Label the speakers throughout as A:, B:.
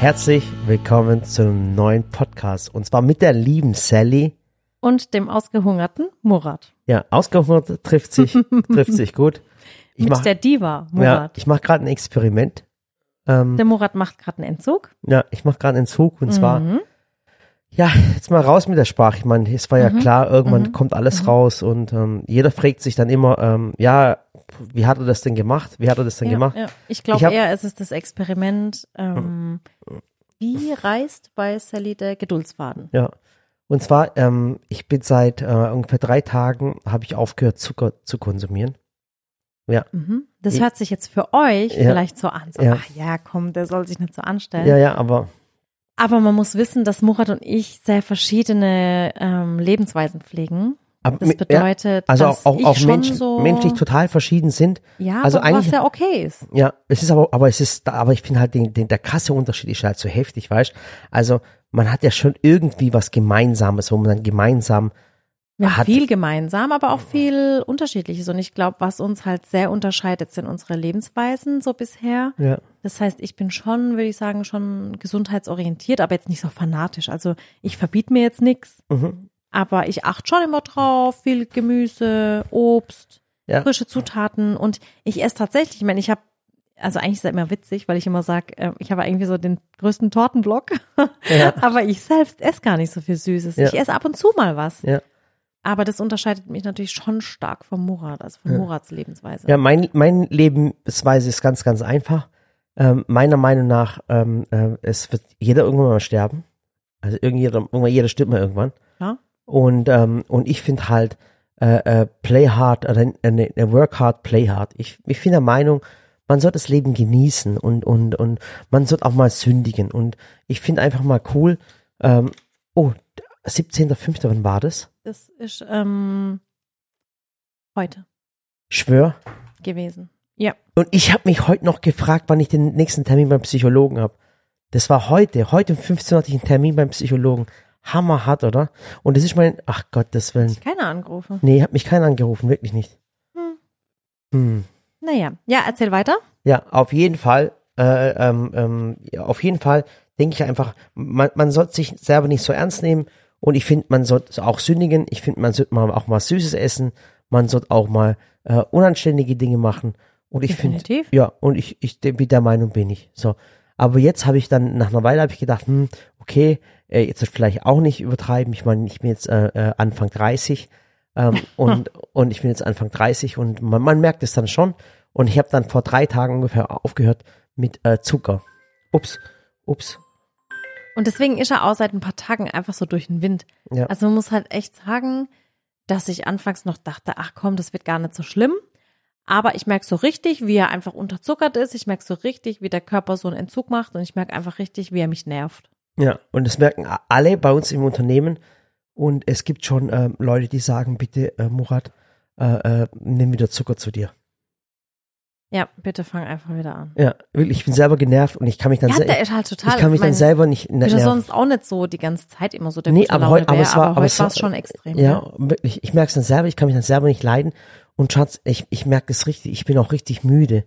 A: Herzlich willkommen zum neuen Podcast und zwar mit der lieben Sally.
B: Und dem ausgehungerten Murat.
A: Ja, ausgehungert trifft sich, trifft sich gut. Ich
B: Mit
A: mach,
B: der Diva,
A: ja,
B: Murat.
A: ich mache gerade ein Experiment. Ähm,
B: der Murat macht gerade einen Entzug.
A: ja, ich mache gerade einen Zug und zwar,
B: Mhm.
A: Ja, jetzt mal raus mit der Sprache. Ich meine, es war ja klar, irgendwann kommt alles raus und ähm, jeder fragt sich dann immer, ähm, ja, wie hat er das denn gemacht? Wie hat er das denn
B: Ja,
A: gemacht?
B: ja. Ich glaube eher, es ist das Experiment, ähm, wie reißt bei Sally der Geduldsfaden?
A: Ja. Und zwar, ähm, ich bin seit äh, ungefähr drei Tagen, habe ich aufgehört, Zucker zu konsumieren. Ja.
B: Mhm. Das
A: Ich-
B: hört sich jetzt für euch
A: Ja.
B: vielleicht so an. So,
A: Ja.
B: ach ja, komm, der soll sich nicht so anstellen.
A: Ja, ja, aber
B: Aber man muss wissen, dass Murat und ich sehr verschiedene ähm, Lebensweisen pflegen.
A: Aber
B: Das
A: mi- ja,
B: bedeutet,
A: also
B: dass
A: auch, auch, auch Menschen,
B: so,
A: menschlich total verschieden sind.
B: ja,
A: also
B: aber
A: eigentlich-
B: was ja okay ist.
A: Ja, es ist aber, aber es ist, aber ich finde halt den, den, der krasse Unterschied ist halt so heftig, weißt? Also man hat ja schon irgendwie was Gemeinsames, wo man dann gemeinsam
B: Wir haben viel gemeinsam, aber auch viel Unterschiedliches. Und ich glaube, was uns halt sehr unterscheidet, sind unsere Lebensweisen so bisher.
A: ja,
B: Das heißt, ich bin schon, würde ich sagen, schon gesundheitsorientiert, aber jetzt nicht so fanatisch. Also ich verbiete mir jetzt nichts,
A: mhm.
B: aber ich achte schon immer drauf, viel Gemüse, Obst,
A: Ja.
B: frische Zutaten. Und ich esse tatsächlich, ich meine, ich habe, also eigentlich ist das immer witzig, weil ich immer sage, äh, ich habe irgendwie so den größten Tortenblock,
A: Ja.
B: aber ich selbst esse gar nicht so viel Süßes.
A: Ja.
B: Ich esse ab und zu mal was.
A: Ja.
B: Aber das unterscheidet mich natürlich schon stark vom Murat, also von Murats Lebensweise.
A: Ja, mein, mein Lebensweise ist ganz, ganz einfach. Ähm, meiner Meinung nach, ähm, äh, es wird jeder irgendwann mal sterben. Also irgendjeder, irgendwann jeder stirbt mal irgendwann.
B: Ja.
A: Und, ähm, und ich finde halt, äh, äh, play hard, oder äh, äh, work hard, play hard. Ich, ich bin der Meinung, man sollte das Leben genießen und, und, und man sollte auch mal sündigen. Und ich finde einfach mal cool, ähm, oh, 17.05., wann war das?
B: Das ist ähm, heute
A: Schwör.
B: gewesen. Ja.
A: Und ich habe mich heute noch gefragt, wann ich den nächsten Termin beim Psychologen habe. Das war heute. Heute um 15 Uhr hatte ich einen Termin beim Psychologen. Hammerhart, oder? Und das ist mein, ach Gottes Willen.
B: Keiner angerufen.
A: Nee, hat mich keiner angerufen, wirklich nicht.
B: Hm.
A: Hm.
B: Naja. Ja, erzähl weiter.
A: Ja, auf jeden Fall, äh, ähm, ähm, ja, auf jeden Fall denke ich einfach, man, man sollte sich selber nicht so ernst nehmen und ich finde, man sollte auch sündigen. Ich finde, man sollte mal auch mal Süßes essen. Man sollte auch mal äh, unanständige Dinge machen. Und ich finde, ja, und ich, ich mit der Meinung bin ich. So. Aber jetzt habe ich dann, nach einer Weile habe ich gedacht, hm, okay, äh, jetzt vielleicht auch nicht übertreiben. Ich meine, ich bin jetzt äh, äh, Anfang 30 ähm, und, und ich bin jetzt Anfang 30 und man, man merkt es dann schon. Und ich habe dann vor drei Tagen ungefähr aufgehört mit äh, Zucker. Ups, ups.
B: Und deswegen ist er auch seit ein paar Tagen einfach so durch den Wind.
A: Ja.
B: Also man muss halt echt sagen, dass ich anfangs noch dachte, ach komm, das wird gar nicht so schlimm. Aber ich merke so richtig, wie er einfach unterzuckert ist. Ich merke so richtig, wie der Körper so einen Entzug macht. Und ich merke einfach richtig, wie er mich nervt.
A: Ja, und das merken alle bei uns im Unternehmen. Und es gibt schon ähm, Leute, die sagen, bitte, äh, Murat, äh, äh, nimm wieder Zucker zu dir.
B: Ja, bitte fang einfach wieder an.
A: Ja, wirklich, ich bin selber genervt und ich kann mich dann,
B: Ja,
A: sel-
B: der ist halt total.
A: ich kann mich dann
B: mein,
A: selber nicht
B: Ich bin ja sonst auch nicht so die ganze Zeit immer so der
A: Nee, aber
B: Laune
A: heute, aber
B: Bär,
A: es war, aber
B: heute
A: es
B: war
A: war
B: es schon extrem.
A: Ja, wirklich, ich merke es dann selber, ich kann mich dann selber nicht leiden. Und Schatz, ich, ich merke es richtig, ich bin auch richtig müde.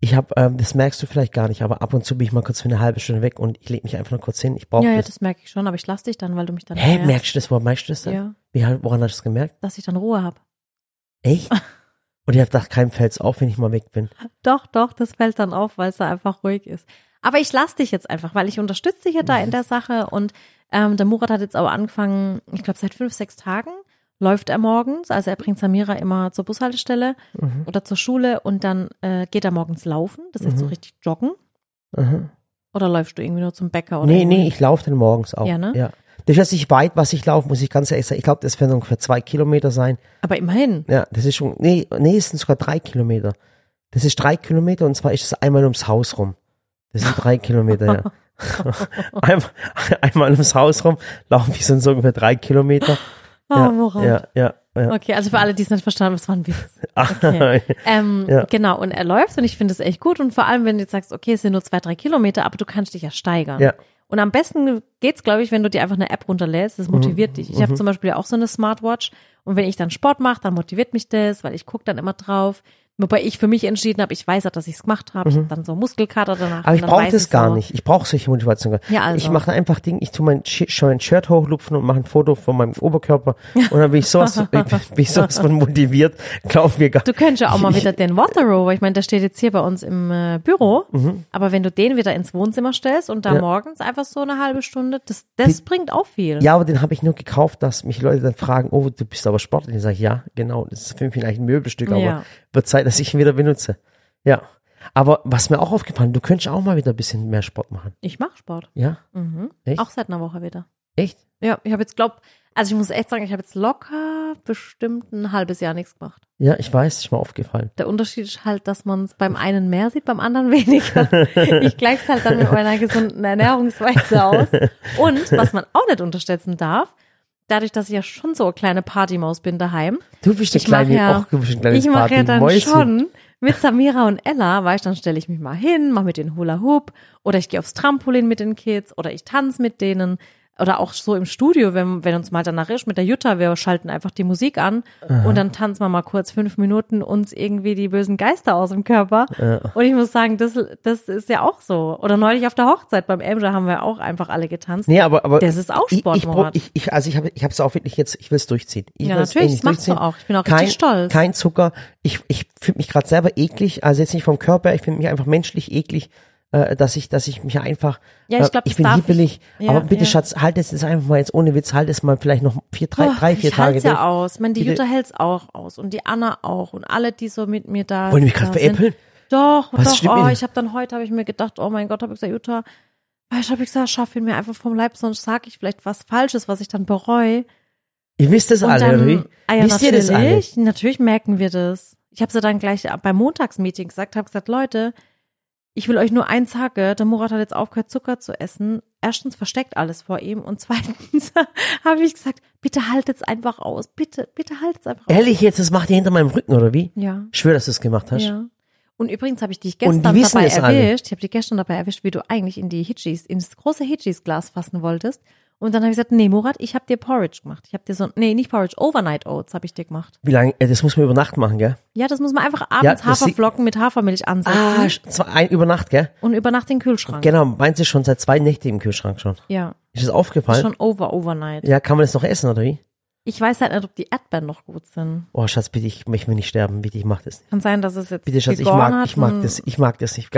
A: Ich habe, ähm, das merkst du vielleicht gar nicht, aber ab und zu bin ich mal kurz für eine halbe Stunde weg und ich lege mich einfach nur kurz hin. Ich brauche
B: Ja, ja,
A: das.
B: das merke ich schon, aber ich lasse dich dann, weil du mich dann
A: Hä, merkst du das? Woran merkst du das denn?
B: Ja,
A: Wie, woran hast du das gemerkt?
B: dass ich dann Ruhe habe.
A: Echt? Und ich habe gedacht, keinem fällt's auf, wenn ich mal weg bin.
B: Doch, doch, das fällt dann auf, weil es da einfach ruhig ist. Aber ich lasse dich jetzt einfach, weil ich unterstütze dich ja da
A: Mhm.
B: in der Sache und ähm, der Murat hat jetzt aber angefangen, ich glaube seit fünf, sechs Tagen läuft er morgens, also er bringt Samira immer zur Bushaltestelle
A: Mhm.
B: oder zur Schule und dann äh, geht er morgens laufen, das ist so
A: Mhm.
B: richtig joggen.
A: Aha.
B: Oder läufst du irgendwie nur zum Bäcker oder
A: Nee,
B: irgendwie?
A: nee, ich laufe dann morgens auch.
B: Ja, ne?
A: Ja. Das ist nicht weit, was ich laufe, muss ich ganz ehrlich sagen. Ich glaube, das werden ungefähr zwei Kilometer sein.
B: Aber immerhin.
A: Ja, das ist schon, nee, nee, es sind sogar drei Kilometer. Das ist drei Kilometer und zwar ist es einmal ums Haus rum. Das sind drei Kilometer, ja. einmal, einmal ums Haus rum laufen wir so ungefähr drei Kilometer.
B: Oh,
A: ja,
B: Murat.
A: ja, ja, ja.
B: Okay, also für alle, die es nicht verstanden haben, das war ein Witz.
A: Ach,
B: Okay. Ähm,
A: Ja.
B: Genau, und er läuft und ich finde es echt gut. Und vor allem, wenn du jetzt sagst, okay, es sind nur zwei, drei Kilometer, aber du kannst dich ja steigern.
A: Ja.
B: Und am besten geht's, glaube ich, wenn du dir einfach eine App runterlädst. Das motiviert dich. Ich habe zum Beispiel auch so eine Smartwatch und wenn ich dann Sport mache, dann motiviert mich das, weil ich gucke dann immer drauf, Wobei ich für mich entschieden habe, ich weiß ja, dass ich es gemacht habe. Ich hab dann so Muskelkater danach.
A: Mhm. Aber ich brauche das gar
B: so,
A: nicht. Ich brauche solche Motivation. gar nicht.
B: Ja, also.
A: Ich mache einfach Ding, ich tu mein, mein Shirt hochlupfen und mache ein Foto von meinem Oberkörper und dann bin ich sowas, bin ich sowas von motiviert. Glaub mir gar
B: Du könntest ja auch mal wieder den Waterrow, ich meine, der steht jetzt hier bei uns im äh, Büro, aber wenn du den wieder ins Wohnzimmer stellst und da
A: Mhm. Ja.
B: morgens einfach so eine halbe Stunde, das, das bringt auch viel.
A: Ja, aber den habe ich nur gekauft, dass mich Leute dann fragen, oh, du bist aber Sportler. Ich sage, ja, genau, das ist für mich vielleicht ein Möbelstück, aber
B: Ja.
A: Wird Zeit, dass ich ihn wieder benutze. Ja. Aber was mir auch aufgefallen, du könntest auch mal wieder ein bisschen mehr Sport machen.
B: Ich mache Sport.
A: Ja?
B: Mhm.
A: Echt?
B: Auch seit einer Woche wieder.
A: Echt?
B: Ja, ich habe jetzt glaub, also ich muss echt sagen, ich habe jetzt locker bestimmt ein halbes Jahr nichts gemacht.
A: Ja, ich weiß, ist mir aufgefallen.
B: Der Unterschied ist halt, dass man es beim einen mehr sieht, beim anderen weniger. ich gleiche es halt dann mit meiner gesunden Ernährungsweise aus. Und was man auch nicht unterschätzen darf, dadurch, dass ich ja schon so eine kleine Partymaus bin daheim,
A: Du bist eine kleine,
B: ja-
A: auch, du bist ein kleines
B: ich mache ja dann schon mit Samira und Ella, weißt dann stelle ich mich mal hin, mache mit den Hula Hoop oder ich gehe aufs Trampolin mit den Kids oder ich tanze mit denen oder auch so im Studio, wenn, wenn uns mal danach ist mit der Jutta, wir schalten einfach die Musik an und dann tanzen wir mal kurz fünf Minuten uns irgendwie die bösen Geister aus dem Körper. Und ich muss sagen, das, das ist ja auch so. Oder neulich auf der Hochzeit beim Emja haben wir auch einfach alle getanzt.
A: Nee, aber, aber
B: Das ist auch Sport,
A: ich, ich, ich, also ich habe ich es auch wirklich jetzt, ich will es durchziehen. Ich
B: Ja, natürlich, das machst du auch. Ich bin auch
A: kein,
B: richtig stolz.
A: Kein Zucker. Ich, ich fühle mich gerade selber eklig, also jetzt nicht vom Körper, ich finde mich einfach menschlich eklig, äh, dass ich, dass ich mich einfach,
B: Ja, ich
A: äh,
B: glaub,
A: ich
B: das
A: bin hibbelig,
B: ich. Ja,
A: aber bitte
B: ja.
A: Schatz, halt es jetzt einfach mal jetzt ohne Witz, halt es mal vielleicht noch vier, drei,
B: Oh,
A: drei vier
B: ich
A: Tage durch.
B: ja aus. Ich meine, die
A: Bitte.
B: Jutta hält's auch aus und die Anna auch und alle, die so mit mir da
A: Wollen die mich gerade veräppeln?
B: Doch,
A: Was
B: doch. Oh, ich habe dann heute, habe ich mir gedacht, oh mein Gott, habe ich gesagt, Jutta, ich habe gesagt, schaff ihn mir einfach vom Leib, sonst sage ich vielleicht was Falsches, was ich dann bereue.
A: Ihr wisst das
B: Und
A: alle,
B: dann,
A: oder wie?
B: ah ja,
A: Wisst ihr das alle?
B: natürlich, natürlich merken wir das. Ich habe sie dann gleich beim Montagsmeeting gesagt, habe gesagt, Leute, ich will euch nur eins sagen, der Murat hat jetzt aufgehört, Zucker zu essen. Erstens versteckt alles vor ihm und zweitens habe ich gesagt, bitte haltet's einfach aus, bitte, bitte haltet's einfach aus.
A: Ehrlich jetzt, das macht ihr hinter meinem Rücken, oder wie?
B: Ja.
A: Ich schwöre, dass du es gemacht hast.
B: Ja. Und übrigens habe ich dich gestern dabei
A: es alle.
B: erwischt. Ich habe dich gestern dabei erwischt, wie du eigentlich in die Hitchis, in das große Hitchis-Glas fassen wolltest. Und dann habe ich gesagt, nee, Murat, ich habe dir Porridge gemacht. Ich habe dir so, nee, nicht Porridge, Overnight Oats habe ich dir gemacht.
A: Wie lange, äh, das muss man über Nacht machen, gell?
B: Ja, das muss man einfach abends
A: Ja,
B: Haferflocken mit Hafermilch ansetzen
A: Ah, zwei, ein, über Nacht, gell?
B: und über Nacht in den Kühlschrank.
A: Genau, meinst du schon seit zwei Nächten im Kühlschrank schon?
B: Ja,
A: Ist das aufgefallen?
B: schon over, overnight.
A: Ja, kann man das noch essen, oder wie?
B: Ich weiß halt nicht, ob die Erdbeeren noch gut sind.
A: Oh, Schatz, bitte, ich möchte mir nicht sterben, bitte, ich mach das nicht.
B: Kann sein, dass es jetzt
A: Bitte, Schatz, ich mag, ich mag das, ich mag das nicht.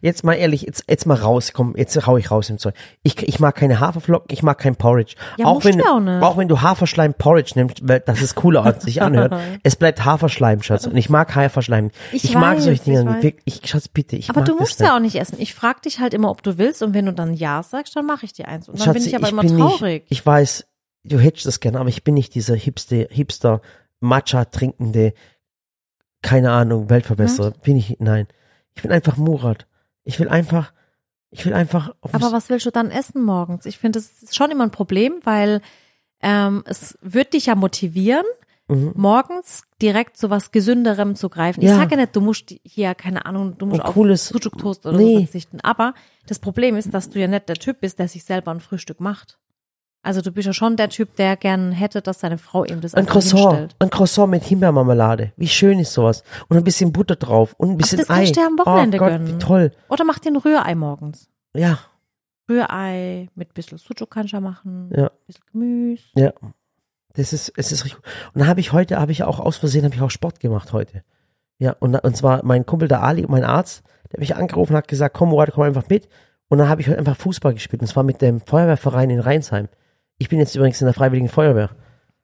A: Jetzt mal ehrlich, jetzt, jetzt mal raus, komm, jetzt hau ich raus im Zeug. Ich, ich mag keine Haferflocken, ich mag kein Porridge.
B: Ja,
A: auch wenn,
B: du auch nicht.
A: auch wenn du Haferschleim Porridge nimmst, weil das ist cooler, als sich anhört. es bleibt Haferschleim, Schatz. Und ich mag Haferschleim.
B: Ich
A: Ich, mag solche Dinge.
B: ich.
A: Ich, Schatz, bitte, ich
B: Aber
A: mag
B: du
A: das
B: musst ja auch nicht essen. Ich frag dich halt immer, ob du willst und wenn du dann Ja sagst, dann mache ich dir eins. Und dann bin
A: Schatzi,
B: ich aber immer
A: bin
B: traurig.
A: Nicht, ich weiß, du hättest das gerne, aber ich bin nicht dieser Hipster, Hipster Matcha trinkende, keine Ahnung, Weltverbesserer. Bin ich, nein. Ich bin einfach Murat. Ich will einfach, ich will einfach auf
B: Aber was willst du dann essen morgens? Ich finde, das ist schon immer ein Problem, weil ähm, es wird dich ja motivieren,
A: Mhm.
B: morgens direkt zu was Gesünderem zu greifen. Ich
A: Ja.
B: sage ja nicht, du musst hier, keine Ahnung, du musst
A: Ein
B: auf
A: cooles-
B: Sucuk-Toast oder
A: Nee.
B: so verzichten. Aber das Problem ist, dass du ja nicht der Typ bist, der sich selber ein Frühstück macht. Also du bist ja schon der Typ, der gern hätte, dass seine Frau ihm das
A: ein Croissant,
B: hinstellt.
A: ein Croissant mit Himbeermarmelade. Wie schön ist sowas? Und ein bisschen Butter drauf und ein bisschen
B: das
A: Ei.
B: kannst du dir am Wochenende
A: oh Gott,
B: gönnen.
A: wie toll.
B: Oder mach dir ein Rührei morgens.
A: Ja,
B: Rührei mit bisschen Sucuk kannst du ja machen,
A: Ja.
B: bisschen Gemüse.
A: ja. Das ist, es ist richtig. gut. Und dann habe ich heute, habe ich auch aus Versehen, habe ich auch Sport gemacht heute. Ja, und, und zwar mein Kumpel, der Ali, mein Arzt, der mich angerufen und hat gesagt, komm, Murat, komm einfach mit. Und dann habe ich heute einfach Fußball gespielt. Und zwar mit dem Feuerwehrverein in Rheinsheim. Ich bin jetzt übrigens in der Freiwilligen Feuerwehr.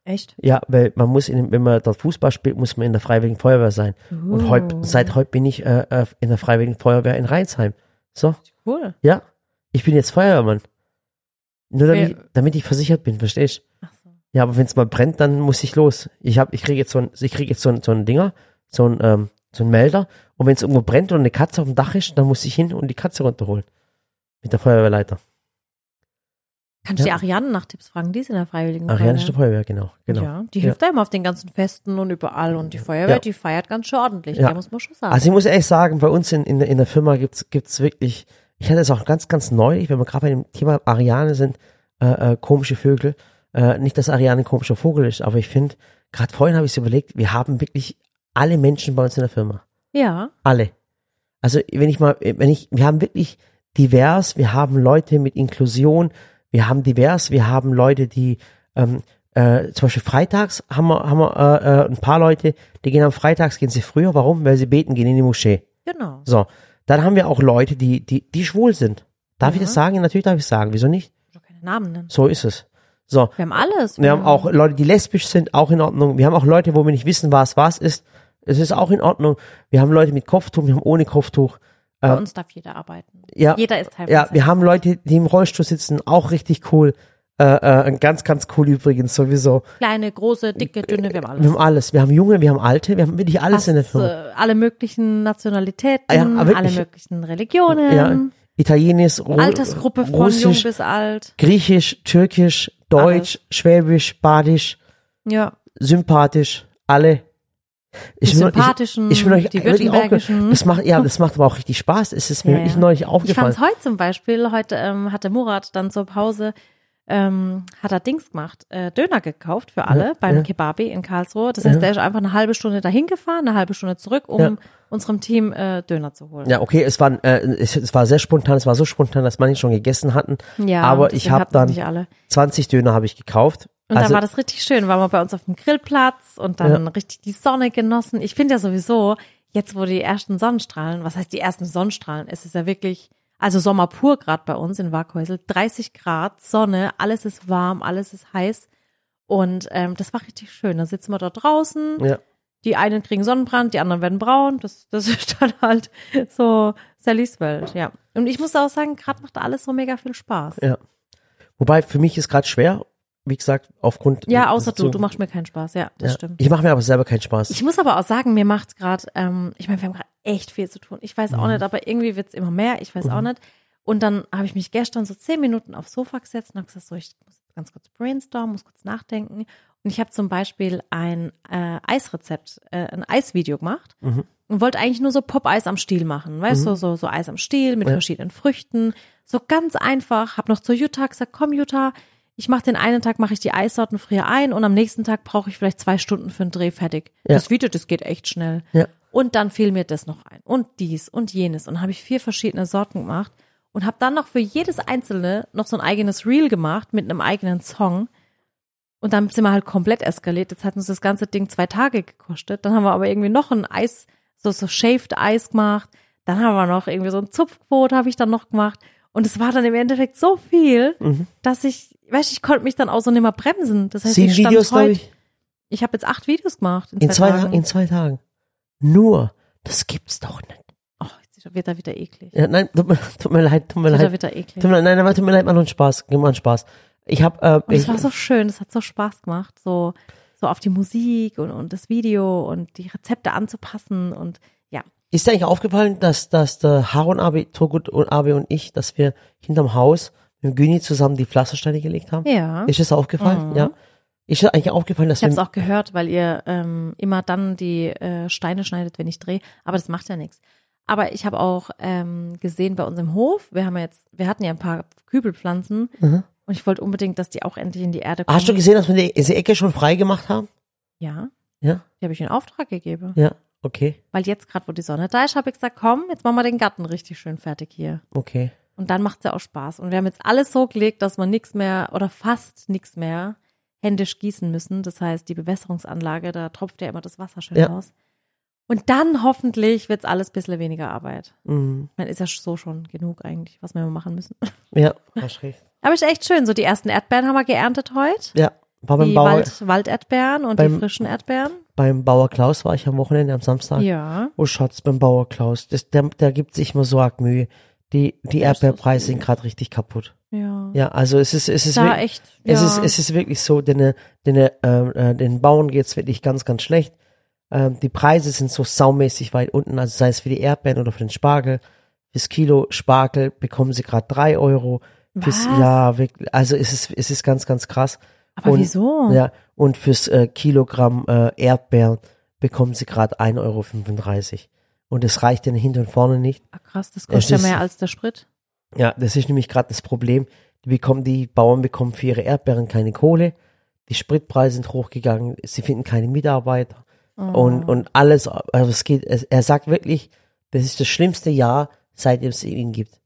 B: Echt?
A: Ja, weil man muss, in, wenn man dort Fußball spielt, muss man in der Freiwilligen Feuerwehr sein. Und heut, seit heute bin ich äh, äh, in der Freiwilligen Feuerwehr in Rheinsheim. So,
B: Cool.
A: ja, ich bin jetzt Feuerwehrmann. Nur damit, ich, damit ich versichert bin, verstehst du?
B: Ach so.
A: Ja, aber wenn es mal brennt, dann muss ich los. Ich hab, ich kriege jetzt so ein, ich kriege jetzt so ein, so ein Dinger, so ein, ähm, so ein Melder. Und wenn es irgendwo brennt und eine Katze auf dem Dach ist, dann muss ich hin und die Katze runterholen. Mit der Feuerwehrleiter.
B: Kannst du die
A: Ja.
B: Ariane nach Tipps fragen? Die ist in der Freiwilligen
A: Arianische Feuerwehr, genau. genau.
B: Ja, die
A: Ja.
B: hilft da immer auf den ganzen Festen und überall. Und die Feuerwehr,
A: Ja.
B: die feiert ganz schön ordentlich.
A: Ja.
B: Da muss man schon sagen.
A: Also ich muss ehrlich sagen, bei uns in, in, der- in der Firma gibt's gibt's wirklich, ich hatte es auch ganz, ganz neulich, wenn wir gerade bei dem Thema Ariane sind, äh, äh, komische Vögel. Äh, nicht, dass Ariane ein komischer Vogel ist, aber ich finde, gerade vorhin habe ich es überlegt, wir haben wirklich alle Menschen bei uns in der Firma.
B: Ja.
A: Alle. Also wenn ich mal, wenn ich, wir haben wirklich divers, wir haben Leute mit Inklusion, wir haben divers, wir haben Leute, die ähm, äh, zum Beispiel freitags haben wir, haben wir äh, äh, ein paar Leute, die gehen am Freitags, gehen sie früher, warum? Weil sie beten gehen in die Moschee.
B: Genau.
A: So, dann haben wir auch Leute, die, die, die schwul sind. Darf ich
B: Ja.
A: das sagen? Natürlich darf ich sagen. Wieso nicht?
B: Keine Namen nennen.
A: So ist es. So,
B: Wir haben alles.
A: wir haben auch Leute, die lesbisch sind, auch in Ordnung. Wir haben auch Leute, wo wir nicht wissen, was was ist. Es ist auch in Ordnung. Wir haben Leute mit Kopftuch, wir haben ohne Kopftuch.
B: Bei uns darf jeder arbeiten.
A: Ja,
B: Jeder ist Teil
A: ja, wir haben Leute, die im Rollstuhl sitzen, auch richtig cool. Äh, äh, ganz, ganz cool übrigens sowieso.
B: Kleine, große, dicke, dünne, wir haben alles.
A: Wir haben alles. Wir haben Junge, wir haben Alte, wir haben wirklich alles in der
B: Fast,
A: Firma.
B: äh, alle möglichen Nationalitäten,
A: Ja, aber
B: alle möglichen Religionen,
A: Ja, Italienisch, Ru
B: Altersgruppe von
A: Russisch,
B: jung bis alt.
A: Griechisch, Türkisch, Deutsch, Schwäbisch, Badisch,
B: Ja,
A: sympathisch, alle.
B: Die
A: will-
B: sympathischen,
A: ich, ich will euch
B: die württembergischen.
A: das macht, ja, das macht aber auch richtig Spaß. Es ist mir
B: Ja,
A: wirklich
B: ja.
A: neulich
B: Ich
A: aufgefallen.
B: fand's heute zum Beispiel, heute ähm, hatte Murat dann zur Pause, ähm, hat er Dings gemacht, äh, Döner gekauft für alle
A: Ja,
B: beim
A: ja.
B: Kebabi in Karlsruhe. Das heißt, der ist einfach eine halbe Stunde dahin gefahren, eine halbe Stunde zurück, um unserem Team äh, Döner zu holen.
A: Ja, okay, es war, äh, es, es war sehr spontan, es war so spontan, dass manche schon gegessen hatten.
B: Ja,
A: aber ich habe dann
B: nicht alle.
A: 20 Döner habe ich gekauft.
B: Und
A: also,
B: dann war das richtig schön, waren wir bei uns auf dem Grillplatz und dann richtig die Sonne genossen. Ich finde ja sowieso, jetzt wo die ersten Sonnenstrahlen, was heißt die ersten Sonnenstrahlen, es ist ja wirklich, also Sommer pur gerade bei uns in Waghäusel, 30 Grad, Sonne, alles ist warm, alles ist heiß und ähm, das war richtig schön. Da sitzen wir da draußen,
A: ja,
B: die einen kriegen Sonnenbrand, die anderen werden braun, das, das ist dann halt so Sallys Welt, ja. Und ich muss auch sagen, gerade macht alles so mega viel Spaß.
A: ja. Wobei für mich ist gerade schwer, wie gesagt, aufgrund.
B: Ja, außer du,
A: so-
B: du machst mir keinen Spaß, ja, das
A: ja.
B: stimmt.
A: Ich mache mir aber selber keinen Spaß.
B: Ich muss aber auch sagen, mir macht gerade, ähm, ich meine, wir haben gerade echt viel zu tun. Ich weiß
A: Mhm.
B: auch nicht, aber irgendwie wird's immer mehr. Ich weiß auch nicht. Und dann habe ich mich gestern so zehn Minuten aufs Sofa gesetzt und habe gesagt, so, ich muss ganz kurz brainstormen, muss kurz nachdenken. Und ich habe zum Beispiel ein äh, Eisrezept, äh, ein Eisvideo gemacht
A: Mhm.
B: und wollte eigentlich nur so Pop-Eis am Stiel machen. Weißt du, so, so Eis am Stiel mit
A: Ja.
B: verschiedenen Früchten. So ganz einfach. Hab noch zur Jutta gesagt, komm Jutta, ich mache den einen Tag, mache ich die Eissorten friere ein und am nächsten Tag brauche ich vielleicht zwei Stunden für einen Dreh fertig.
A: Ja.
B: Das Video, das geht echt schnell.
A: Ja.
B: Und dann fiel mir das noch ein und dies und jenes und habe ich vier verschiedene Sorten gemacht und habe dann noch für jedes einzelne noch so ein eigenes Reel gemacht mit einem eigenen Song. Und dann sind wir halt komplett eskaliert. Jetzt hat uns das ganze Ding zwei Tage gekostet. Dann haben wir aber irgendwie noch ein Eis, so, so shaved Eis gemacht. Dann haben wir noch irgendwie so ein Zupfbrot habe ich dann noch gemacht. Und es war dann im Endeffekt so viel,
A: Mhm.
B: dass ich, weißt du, ich konnte mich dann auch so nicht mehr bremsen. Das heißt,
A: Sieben
B: ich stand
A: Videos, glaube ich,
B: ich habe jetzt acht Videos gemacht in,
A: in zwei,
B: Tagen.
A: in zwei Tagen. Nur, das gibt's doch nicht.
B: Oh, jetzt wird er wieder eklig.
A: Ja, nein, tut mir, tut mir leid, tut mir
B: Wird er
A: leid.
B: wieder eklig.
A: Tut mir leid, nein, aber tut mir leid, mach nur einen Spaß, gib mal einen Spaß. Ich habe, äh,
B: Und es war so schön, es hat so Spaß gemacht, so, so auf die Musik und, und das Video und die Rezepte anzupassen und.
A: Ist dir eigentlich aufgefallen, dass, dass der Harun Abi, Turgut und Abi und ich, dass wir hinterm Haus mit Güni zusammen die Pflastersteine gelegt haben?
B: Ja.
A: Ist es aufgefallen?
B: Mhm.
A: Ja. Ist dir eigentlich aufgefallen, dass
B: Ich habe es
A: wir,
B: auch gehört, weil ihr ähm, immer dann die äh, Steine schneidet, wenn ich drehe. Aber das macht ja nichts. Aber ich habe auch ähm, gesehen bei uns im Hof, wir haben ja jetzt, wir hatten ja ein paar Kübelpflanzen
A: Mhm.
B: und ich wollte unbedingt, dass die auch endlich in die Erde kommen.
A: hast du gesehen, dass wir die, diese Ecke schon frei gemacht haben?
B: Ja,
A: Ja,
B: die habe ich in Auftrag gegeben.
A: ja, okay,
B: Weil jetzt gerade, wo die Sonne da ist, habe ich gesagt, komm, jetzt machen wir den Garten richtig schön fertig hier.
A: okay.
B: Und dann macht's ja auch Spaß. Und wir haben jetzt alles so gelegt, dass wir nichts mehr oder fast nichts mehr händisch gießen müssen. Das heißt, die Bewässerungsanlage, da tropft ja immer das Wasser schön
A: Ja.
B: raus. Und dann hoffentlich wird's alles ein bisschen weniger Arbeit.
A: Mhm.
B: Man ist ja so schon genug eigentlich, was wir machen müssen.
A: Ja, hast recht.
B: Aber ist echt schön. So die ersten Erdbeeren haben wir geerntet heute.
A: Ja, war beim
B: Die
A: Bauer,
B: Wald, Walderdbeeren und die
A: beim-
B: frischen Erdbeeren.
A: beim Bauer Klaus war ich am Wochenende, am Samstag.
B: Ja.
A: Oh Schatz, beim Bauer Klaus, das, der, der gibt sich immer so arg Mühe. Die, die Erdbeerpreise sind gerade richtig kaputt.
B: Ja.
A: Ja, also es ist, es ist,
B: Da
A: wirklich-
B: echt. Ja.
A: es ist, es ist wirklich so, den, den, äh, den Bauern geht's wirklich ganz, ganz schlecht. Ähm, die Preise sind so saumäßig weit unten, also sei es für die Erdbeeren oder für den Spargel. Fürs Kilo Spargel bekommen sie gerade drei Euro.
B: Was?
A: ja, wirklich, also es ist, es ist ganz, ganz krass.
B: Aber
A: und-
B: wieso?
A: Ja, und fürs äh, Kilogramm äh, Erdbeeren bekommen sie gerade 1,35 Euro. Und das reicht ihnen hinten und vorne nicht.
B: Ah, krass, das
A: Es
B: kostet ja
A: ist-
B: mehr als der Sprit.
A: Ja, das ist nämlich gerade das Problem. Die bekommen, die Bauern bekommen für ihre Erdbeeren keine Kohle. Die Spritpreise sind hochgegangen. Sie finden keine Mitarbeiter. und, und alles, also es geht, es, er sagt wirklich, das ist das schlimmste Jahr, seitdem es ihn gibt.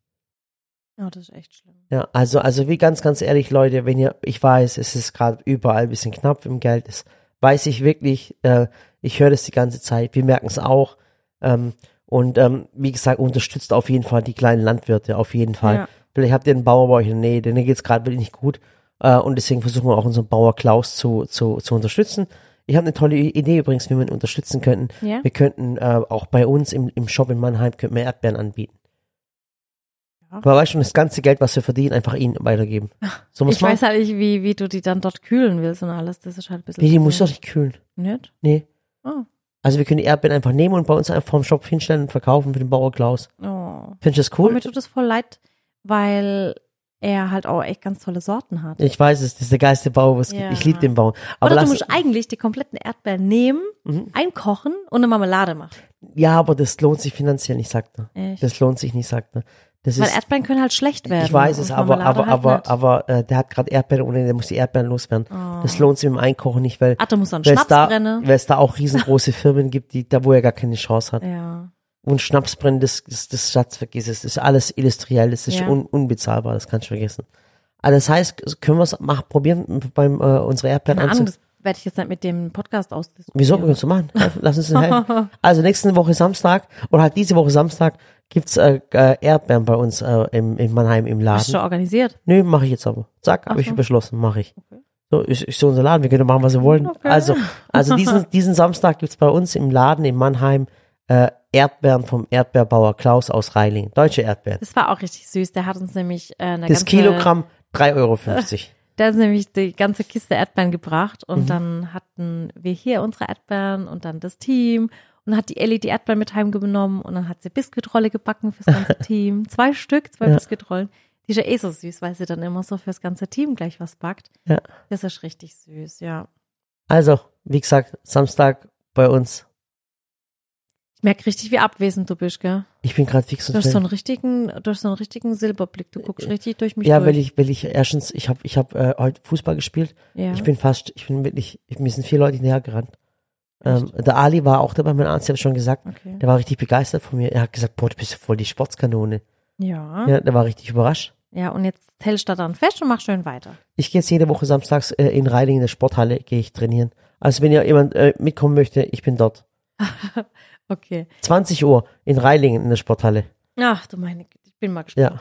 B: Ja, das ist echt schlimm.
A: Ja, also, also wie ganz, ganz ehrlich, Leute, wenn ihr, ich weiß, es ist gerade überall ein bisschen knapp im Geld, das weiß ich wirklich, äh, ich höre das die ganze Zeit, wir merken es auch. Ähm, und ähm, wie gesagt, unterstützt auf jeden Fall die kleinen Landwirte, auf jeden Fall.
B: Ja.
A: Vielleicht habt ihr einen Bauer bei euch in der Nähe, denen geht's gerade wirklich nicht gut. Äh, und deswegen versuchen wir auch unseren Bauer Klaus zu, zu, zu unterstützen. Ich habe eine tolle Idee übrigens, wie wir ihn unterstützen könnten.
B: Ja?
A: Wir könnten äh, auch bei uns im, im Shop in Mannheim könnten wir Erdbeeren anbieten. Aber weißt du, das ganze Geld, was wir verdienen, einfach ihnen weitergeben. So muss
B: Ich
A: man.
B: weiß halt nicht, wie, wie du die dann dort kühlen willst und alles. Das ist halt ein bisschen.
A: nee, die muss doch nicht kühlen.
B: Nicht?
A: Nee.
B: Oh.
A: Also wir können die Erdbeeren einfach nehmen und bei uns einfach vom Shop hinstellen und verkaufen für den Bauer Klaus.
B: Oh.
A: Findest du das cool?
B: mir tut es voll leid, weil er halt auch echt ganz tolle Sorten hat.
A: Ich weiß es, das ist der geilste Bauer, was es
B: Ja.
A: gibt. Ich liebe den Bauer. Aber
B: Oder du musst eigentlich die kompletten Erdbeeren nehmen,
A: Mhm.
B: einkochen und eine Marmelade machen.
A: ja, aber das lohnt sich finanziell nicht, sagt er.
B: Echt?
A: Das lohnt sich nicht, sagt er. Das
B: Weil
A: ist,
B: Erdbeeren können halt schlecht werden.
A: ich weiß es, aber, aber,
B: halt
A: aber, aber, äh, der hat gerade Erdbeeren ohne, der muss die Erdbeeren loswerden.
B: Oh.
A: Das lohnt sich mit dem Einkochen nicht, weil,
B: Ach, dann Schnaps
A: da,
B: brennen.
A: weil es da auch riesengroße Firmen gibt, die, da wo er gar keine Chance hat.
B: Ja.
A: Und Schnaps brennen, das, das, das Schatz vergiss es. Das ist alles industriell, das ist
B: Ja.
A: un, unbezahlbar, das kannst du vergessen. Also das heißt, können wir es machen, probieren, beim, äh, unsere Erdbeeren
B: Keine
A: anzu
B: Ahnung, das werde ich jetzt nicht mit dem Podcast ausdiskutieren.
A: Wieso können wir so machen? Lass uns helfen. Also nächste Woche Samstag oder halt diese Woche Samstag gibt's äh, äh, Erdbeeren bei uns äh, im, in Mannheim im
B: Hast du schon
A: Laden.
B: organisiert?
A: Nö, mache ich jetzt aber. Zack, habe ich beschlossen, mache ich. So ist, ist so unser Laden, wir können machen, was wir wollen.
B: Okay.
A: Also, also diesen, diesen Samstag gibt's bei uns im Laden in Mannheim äh, Erdbeeren vom Erdbeerbauer Klaus aus Reiling. Deutsche Erdbeeren.
B: Das war auch richtig süß. Der hat uns nämlich äh, eine
A: Das
B: ganze,
A: Kilogramm 3,50 Euro.
B: Der hat nämlich die ganze Kiste Erdbeeren gebracht und
A: Mhm.
B: dann hatten wir hier unsere Erdbeeren und dann das Team und hat die Ellie die Erdbeeren mit heimgenommen und dann hat sie Biskuitrolle gebacken fürs ganze Team. Zwei Stück, zwei
A: Ja.
B: Biskuitrollen. Die ist ja eh so süß, weil sie dann immer so fürs ganze Team gleich was backt.
A: Ja.
B: Das ist richtig süß, ja.
A: Also, wie gesagt, Samstag bei uns.
B: Ich merke richtig, wie abwesend du bist, gell?
A: Ich bin gerade fix
B: Du
A: und
B: hast so einen richtigen, du hast so einen richtigen Silberblick. Du guckst richtig durch mich
A: Ja,
B: durch.
A: weil ich, weil ich erstens, ich habe ich hab, äh, heute Fußball gespielt.
B: ja.
A: Ich bin fast, ich bin wirklich, ich, mir sind vier Leute hinterher gerannt. Ähm, der Ali war auch dabei, mein Arzt, ich habe schon gesagt.
B: okay.
A: Der war richtig begeistert von mir. Er hat gesagt, boah, du bist ja voll die Sportskanone.
B: Ja.
A: Ja, der war richtig überrascht.
B: Ja, und jetzt hältst du dann fest und mach schön weiter.
A: Ich gehe jetzt jede Woche samstags äh, in Reiling in der Sporthalle, gehe ich trainieren. Also wenn ihr jemand äh, mitkommen möchte, ich bin dort.
B: Okay.
A: 20 Uhr in Reilingen in der Sporthalle.
B: Ach, du meine, Güte, ich bin mal gespannt.
A: Ja.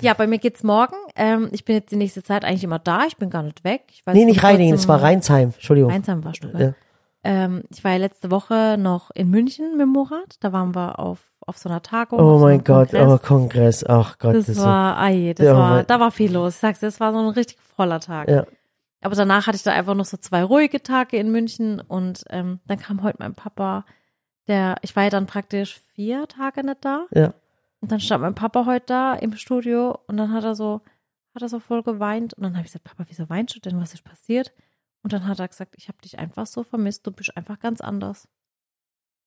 B: Ja, bei mir geht's morgen. Ähm, ich bin jetzt die nächste Zeit eigentlich immer da. Ich bin gar nicht weg. Ich war
A: Nee, nicht Reilingen, es war Rheinsheim. Entschuldigung.
B: Rheinsheim warst du,
A: Ja.
B: gell? Ähm, ich war ja letzte Woche noch in München mit Murat. Da waren wir auf, auf so einer Tagung.
A: Oh
B: so
A: mein
B: einem
A: Gott,
B: Kongress.
A: aber Kongress, ach Gott.
B: Das
A: ist
B: war, je, das
A: Ja,
B: war, da war viel los. Ich sag's, dir, das war so ein richtig voller Tag.
A: so, ja.
B: Aber danach hatte ich da einfach noch so zwei ruhige Tage in München und ähm, dann kam heute mein Papa, der, ich war ja dann praktisch vier Tage nicht da.
A: Ja.
B: Und dann stand mein Papa heute da im Studio und dann hat er so, hat er so voll geweint. Und dann habe ich gesagt, Papa, wieso weinst du denn? Was ist passiert? Und dann hat er gesagt, ich habe dich einfach so vermisst, du bist einfach ganz anders.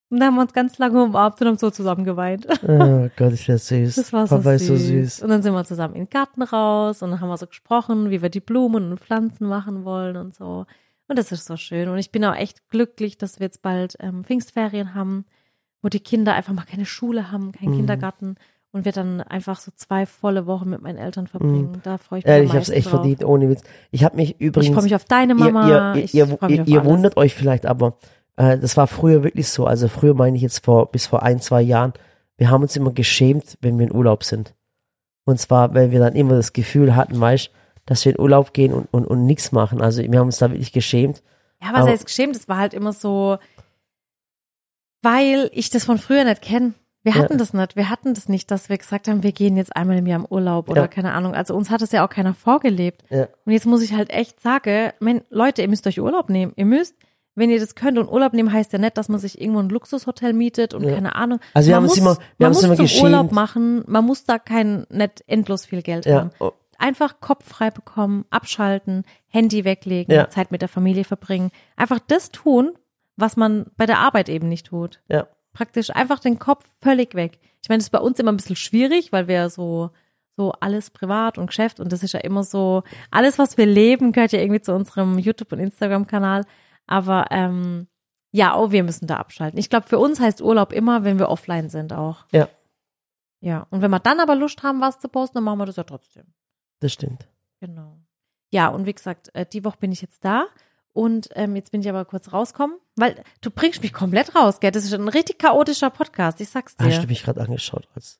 B: Und dann haben wir uns ganz lange umarmt und haben so zusammen geweint.
A: Oh Gott, ist das süß.
B: Das war so
A: Papa
B: süß.
A: ist so süß.
B: Und dann sind wir zusammen in den Garten raus und dann haben wir so gesprochen, wie wir die Blumen und Pflanzen machen wollen und so. Und das ist so schön. Und ich bin auch echt glücklich, dass wir jetzt bald ähm, Pfingstferien haben, wo die Kinder einfach mal keine Schule haben, keinen
A: Mhm.
B: Kindergarten und wir dann einfach so zwei volle Wochen mit meinen Eltern verbringen. Da freue ich mich
A: Mhm. Ehrlich, ich hab's
B: meisten
A: echt
B: drauf.
A: verdient, ohne Witz. Ich habe mich übrigens.
B: Ich freue mich auf deine Mama.
A: Ihr, ihr, ihr, ihr, wundert euch vielleicht, aber äh, das war früher wirklich so. Also früher meine ich jetzt vor bis vor ein, zwei Jahren. Wir haben uns immer geschämt, wenn wir in Urlaub sind. Und zwar, weil wir dann immer das Gefühl hatten, weißt, dass wir in Urlaub gehen und, und, und nichts machen. Also wir haben uns da wirklich geschämt.
B: Ja, was
A: Aber-
B: heißt geschämt? Das war halt immer so, weil ich das von früher nicht kenne. Wir
A: Ja.
B: hatten das nicht. Wir hatten das nicht, dass wir gesagt haben, wir gehen jetzt einmal im Jahr im Urlaub oder
A: Ja.
B: keine Ahnung. Also uns hat es ja auch keiner vorgelebt.
A: Ja.
B: Und jetzt muss ich halt echt sagen, mein, Leute, ihr müsst euch Urlaub nehmen. Ihr müsst, wenn ihr das könnt, und Urlaub nehmen heißt ja nicht, dass man sich irgendwo ein Luxushotel mietet und
A: Ja.
B: keine Ahnung.
A: Also wir
B: man
A: haben uns
B: muss,
A: immer- wir
B: man
A: haben uns
B: muss
A: immer
B: zum
A: geschämt.
B: Urlaub machen. Man muss da kein, nicht endlos viel Geld haben
A: Ja. Oh,
B: einfach Kopf frei bekommen, abschalten, Handy weglegen,
A: Ja.
B: Zeit mit der Familie verbringen. Einfach das tun, was man bei der Arbeit eben nicht tut.
A: Ja.
B: Praktisch einfach den Kopf völlig weg. Ich meine, das ist bei uns immer ein bisschen schwierig, weil wir so, so alles privat und Geschäft und das ist ja immer so, alles, was wir leben, gehört ja irgendwie zu unserem YouTube- und Instagram-Kanal. Aber ähm, Ja, oh, wir müssen da abschalten. Ich glaube, für uns heißt Urlaub immer, wenn wir offline sind auch.
A: Ja.
B: Ja. Und wenn wir dann aber Lust haben, was zu posten, dann machen wir das ja trotzdem.
A: Das stimmt.
B: Genau. Ja, und wie gesagt, äh, die Woche bin ich jetzt da. Und ähm, jetzt bin ich aber kurz rauskommen, weil du bringst mich komplett raus, gell? Das ist ein richtig chaotischer Podcast, ich sag's dir.
A: Hast du mich gerade angeschaut? Als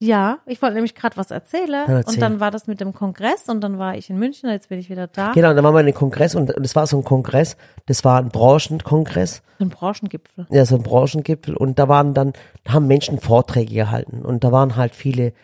B: Ja, ich wollte nämlich gerade was erzählen.
A: Dann erzähl.
B: Und dann war das mit dem Kongress und dann war ich in München, jetzt bin ich wieder da.
A: Genau, dann waren wir in den Kongress und das war so ein Kongress, das war ein Branchenkongress,
B: Ein Branchengipfel.
A: ja, so ein Branchengipfel und da waren dann, da haben Menschen Vorträge gehalten und da waren halt viele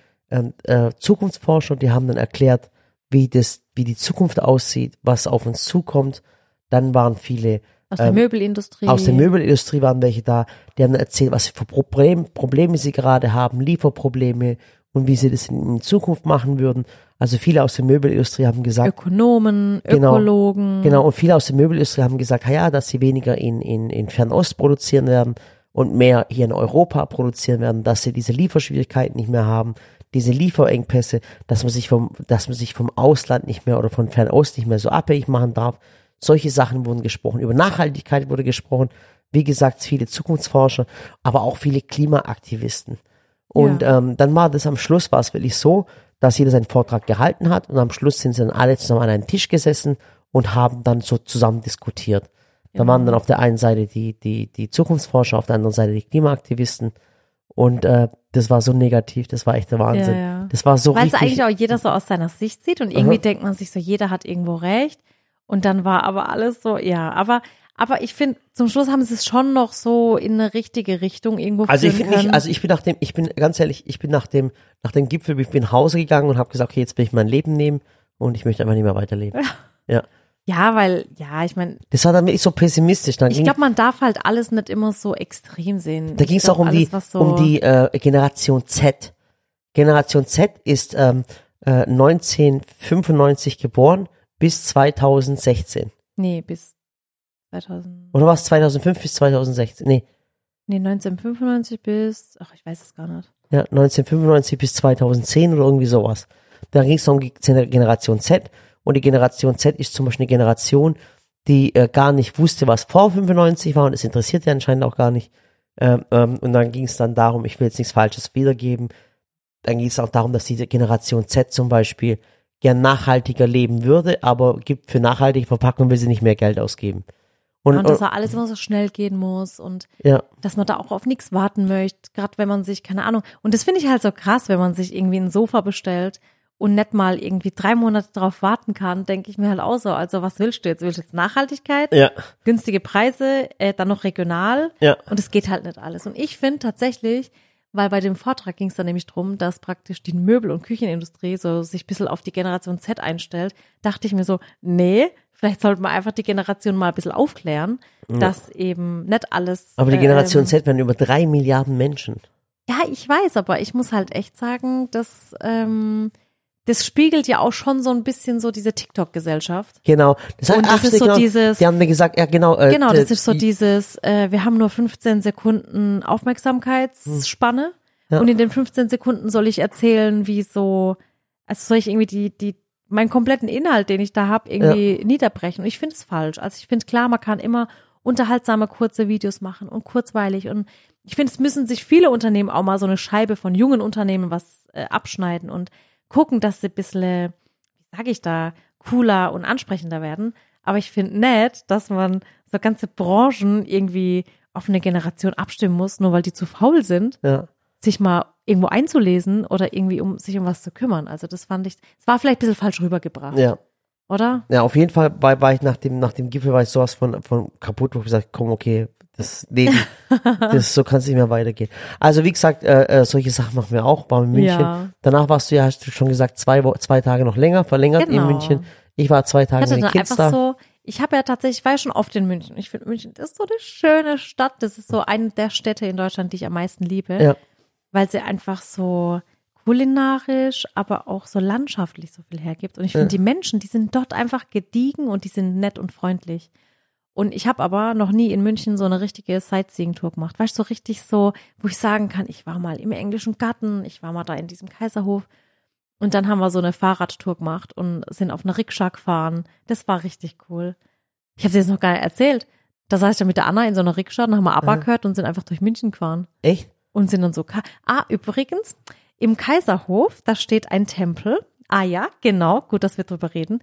A: äh, Zukunftsforscher, die haben dann erklärt, wie das, wie die Zukunft aussieht, was auf uns zukommt. Dann waren viele
B: Aus der
A: Ähm,
B: Möbelindustrie.
A: aus der Möbelindustrie waren welche da, die haben erzählt, was für Problem, Probleme sie gerade haben, Lieferprobleme und wie sie das in, in Zukunft machen würden. Also viele aus der Möbelindustrie haben gesagt,
B: Ökonomen,
A: Genau.
B: Ökologen.
A: Genau, und viele aus der Möbelindustrie haben gesagt, ja, dass sie weniger in, in, in Fernost produzieren werden und mehr hier in Europa produzieren werden, dass sie diese Lieferschwierigkeiten nicht mehr haben, diese Lieferengpässe, dass man sich vom, dass man sich vom Ausland nicht mehr oder von Fernost nicht mehr so abhängig machen darf. Solche Sachen wurden gesprochen. Über Nachhaltigkeit wurde gesprochen. Wie gesagt, viele Zukunftsforscher, aber auch viele Klimaaktivisten. Und
B: Ja.
A: ähm, dann war das am Schluss, war es wirklich so, dass jeder seinen Vortrag gehalten hat und am Schluss sind sie dann alle zusammen an einen Tisch gesessen und haben dann so zusammen diskutiert. Da waren dann auf der einen Seite die, die, die Zukunftsforscher, auf der anderen Seite die Klimaaktivisten. Und äh, das war so negativ, das war echt der Wahnsinn.
B: Ja, ja.
A: Das war so
B: Weil es eigentlich auch jeder so aus seiner Sicht sieht und irgendwie
A: Aha.
B: denkt man sich so, jeder hat irgendwo recht. Und dann war aber alles so, ja, aber, aber ich finde, zum Schluss haben sie es schon noch so in eine richtige Richtung irgendwo
A: Also ich finde nicht, also ich bin nach dem, ich bin ganz ehrlich, ich bin nach dem, nach dem Gipfel, ich bin nach Hause gegangen und habe gesagt, okay, jetzt will ich mein Leben nehmen und ich möchte einfach nicht mehr weiterleben. Ja.
B: ja, weil, ja, ich meine,
A: Das war dann wirklich so pessimistisch. Dann
B: ich glaube, man darf halt alles nicht immer so extrem sehen.
A: da ging es auch um die,
B: alles, was so,
A: um die äh, Generation Z. Generation Z ist ähm, äh, 1995 geboren bis 2016.
B: Nee, bis 2000,
A: Oder war es 2005 bis 2016? Nee,
B: nee, 1995 bis, ach, ich weiß es gar nicht.
A: ja, 1995 bis 2010 oder irgendwie sowas. Da ging es um die Generation Z und die Generation Z ist zum Beispiel eine Generation, die äh, gar nicht wusste, was vor 95 war und es interessiert ja anscheinend auch gar nicht. Ähm, ähm, und dann ging es dann darum, ich will jetzt nichts Falsches wiedergeben, dann ging es auch darum, dass diese Generation Z zum Beispiel gern nachhaltiger leben würde, aber gibt für nachhaltige Verpackung will sie nicht mehr Geld ausgeben. Und,
B: Und, dass auch alles immer so schnell gehen muss und
A: ja,
B: dass man da auch auf nichts warten möchte, gerade wenn man sich, keine Ahnung. Und das finde ich halt so krass, wenn man sich irgendwie ein Sofa bestellt und nicht mal irgendwie drei Monate drauf warten kann, denke ich mir halt auch so. Also was willst du jetzt? Willst du jetzt Nachhaltigkeit,
A: ja,
B: günstige Preise, äh, dann noch regional?
A: ja,
B: Und es geht halt nicht alles. Und ich finde tatsächlich, weil bei dem Vortrag ging es dann nämlich drum, dass praktisch die Möbel- und Küchenindustrie so sich ein bisschen auf die Generation Z einstellt, dachte ich mir so, nee, vielleicht sollte man einfach die Generation mal ein bisschen aufklären, dass eben nicht alles.
A: aber die Generation
B: ähm,
A: Z werden über drei Milliarden Menschen.
B: Ja, ich weiß, aber ich muss halt echt sagen, dass ähm, das spiegelt ja auch schon so ein bisschen so diese TikTok-Gesellschaft.
A: Genau. Das,
B: Und das ist so
A: genau,
B: dieses-
A: Die haben mir gesagt, ja genau. Äh,
B: Genau, das ist so
A: die-
B: dieses, äh, wir haben nur 15 Sekunden Aufmerksamkeitsspanne
A: Ja.
B: und in den 15 Sekunden soll ich erzählen, wie so, also soll ich irgendwie die, die, meinen kompletten Inhalt, den ich da habe, irgendwie niederbrechen. Und ich finde es falsch. Also ich finde klar, man kann immer unterhaltsame kurze Videos machen und kurzweilig und ich finde, es müssen sich viele Unternehmen auch mal so eine Scheibe von jungen Unternehmen was äh, abschneiden und gucken, dass sie ein bisschen, wie sage ich da, cooler und ansprechender werden. Aber ich finde nett, dass man so ganze Branchen irgendwie auf eine Generation abstimmen muss, nur weil die zu faul sind,
A: ja.
B: sich mal irgendwo einzulesen oder irgendwie um sich um was zu kümmern. Also das fand ich, es war vielleicht ein bisschen falsch rübergebracht,
A: ja.
B: oder?
A: Ja, auf jeden Fall war, war ich nach dem, nach dem Gipfel war ich sowas von, von kaputt, wo ich gesagt komm, okay, das Leben, das, so kann es nicht mehr weitergehen. Also wie gesagt, äh, äh, solche Sachen machen wir auch, waren in München.
B: Ja.
A: Danach warst du ja, hast du schon gesagt, zwei, zwei Tage noch länger, verlängert
B: Genau.
A: in München. Ich war zwei Tage mit den Kids da.
B: so, ich habe ja tatsächlich, ich war ja schon oft in München. Ich finde München ist so eine schöne Stadt. Das ist so eine der Städte in Deutschland, die ich am meisten liebe.
A: Ja.
B: Weil sie einfach so kulinarisch, aber auch so landschaftlich so viel hergibt. Und ich finde,
A: Ja.
B: die Menschen, die sind dort einfach gediegen und die sind nett und freundlich. Und ich habe aber noch nie in München so eine richtige Sightseeing-Tour gemacht. Weißt du, so richtig so, wo ich sagen kann, ich war mal im englischen Garten, ich war mal da in diesem Kaiserhof. Und dann haben wir so eine Fahrradtour gemacht und sind auf einer Rikscha gefahren. Das war richtig cool. Ich habe dir das noch gar nicht erzählt. Da saß ich dann mit der Anna in so einer Rikscha, dann haben wir ABBA gehört und sind einfach durch München gefahren.
A: Echt?
B: Und sind dann so, Ka ah, übrigens, im Kaiserhof, da steht ein Tempel. Ah ja, genau, gut, dass wir drüber reden.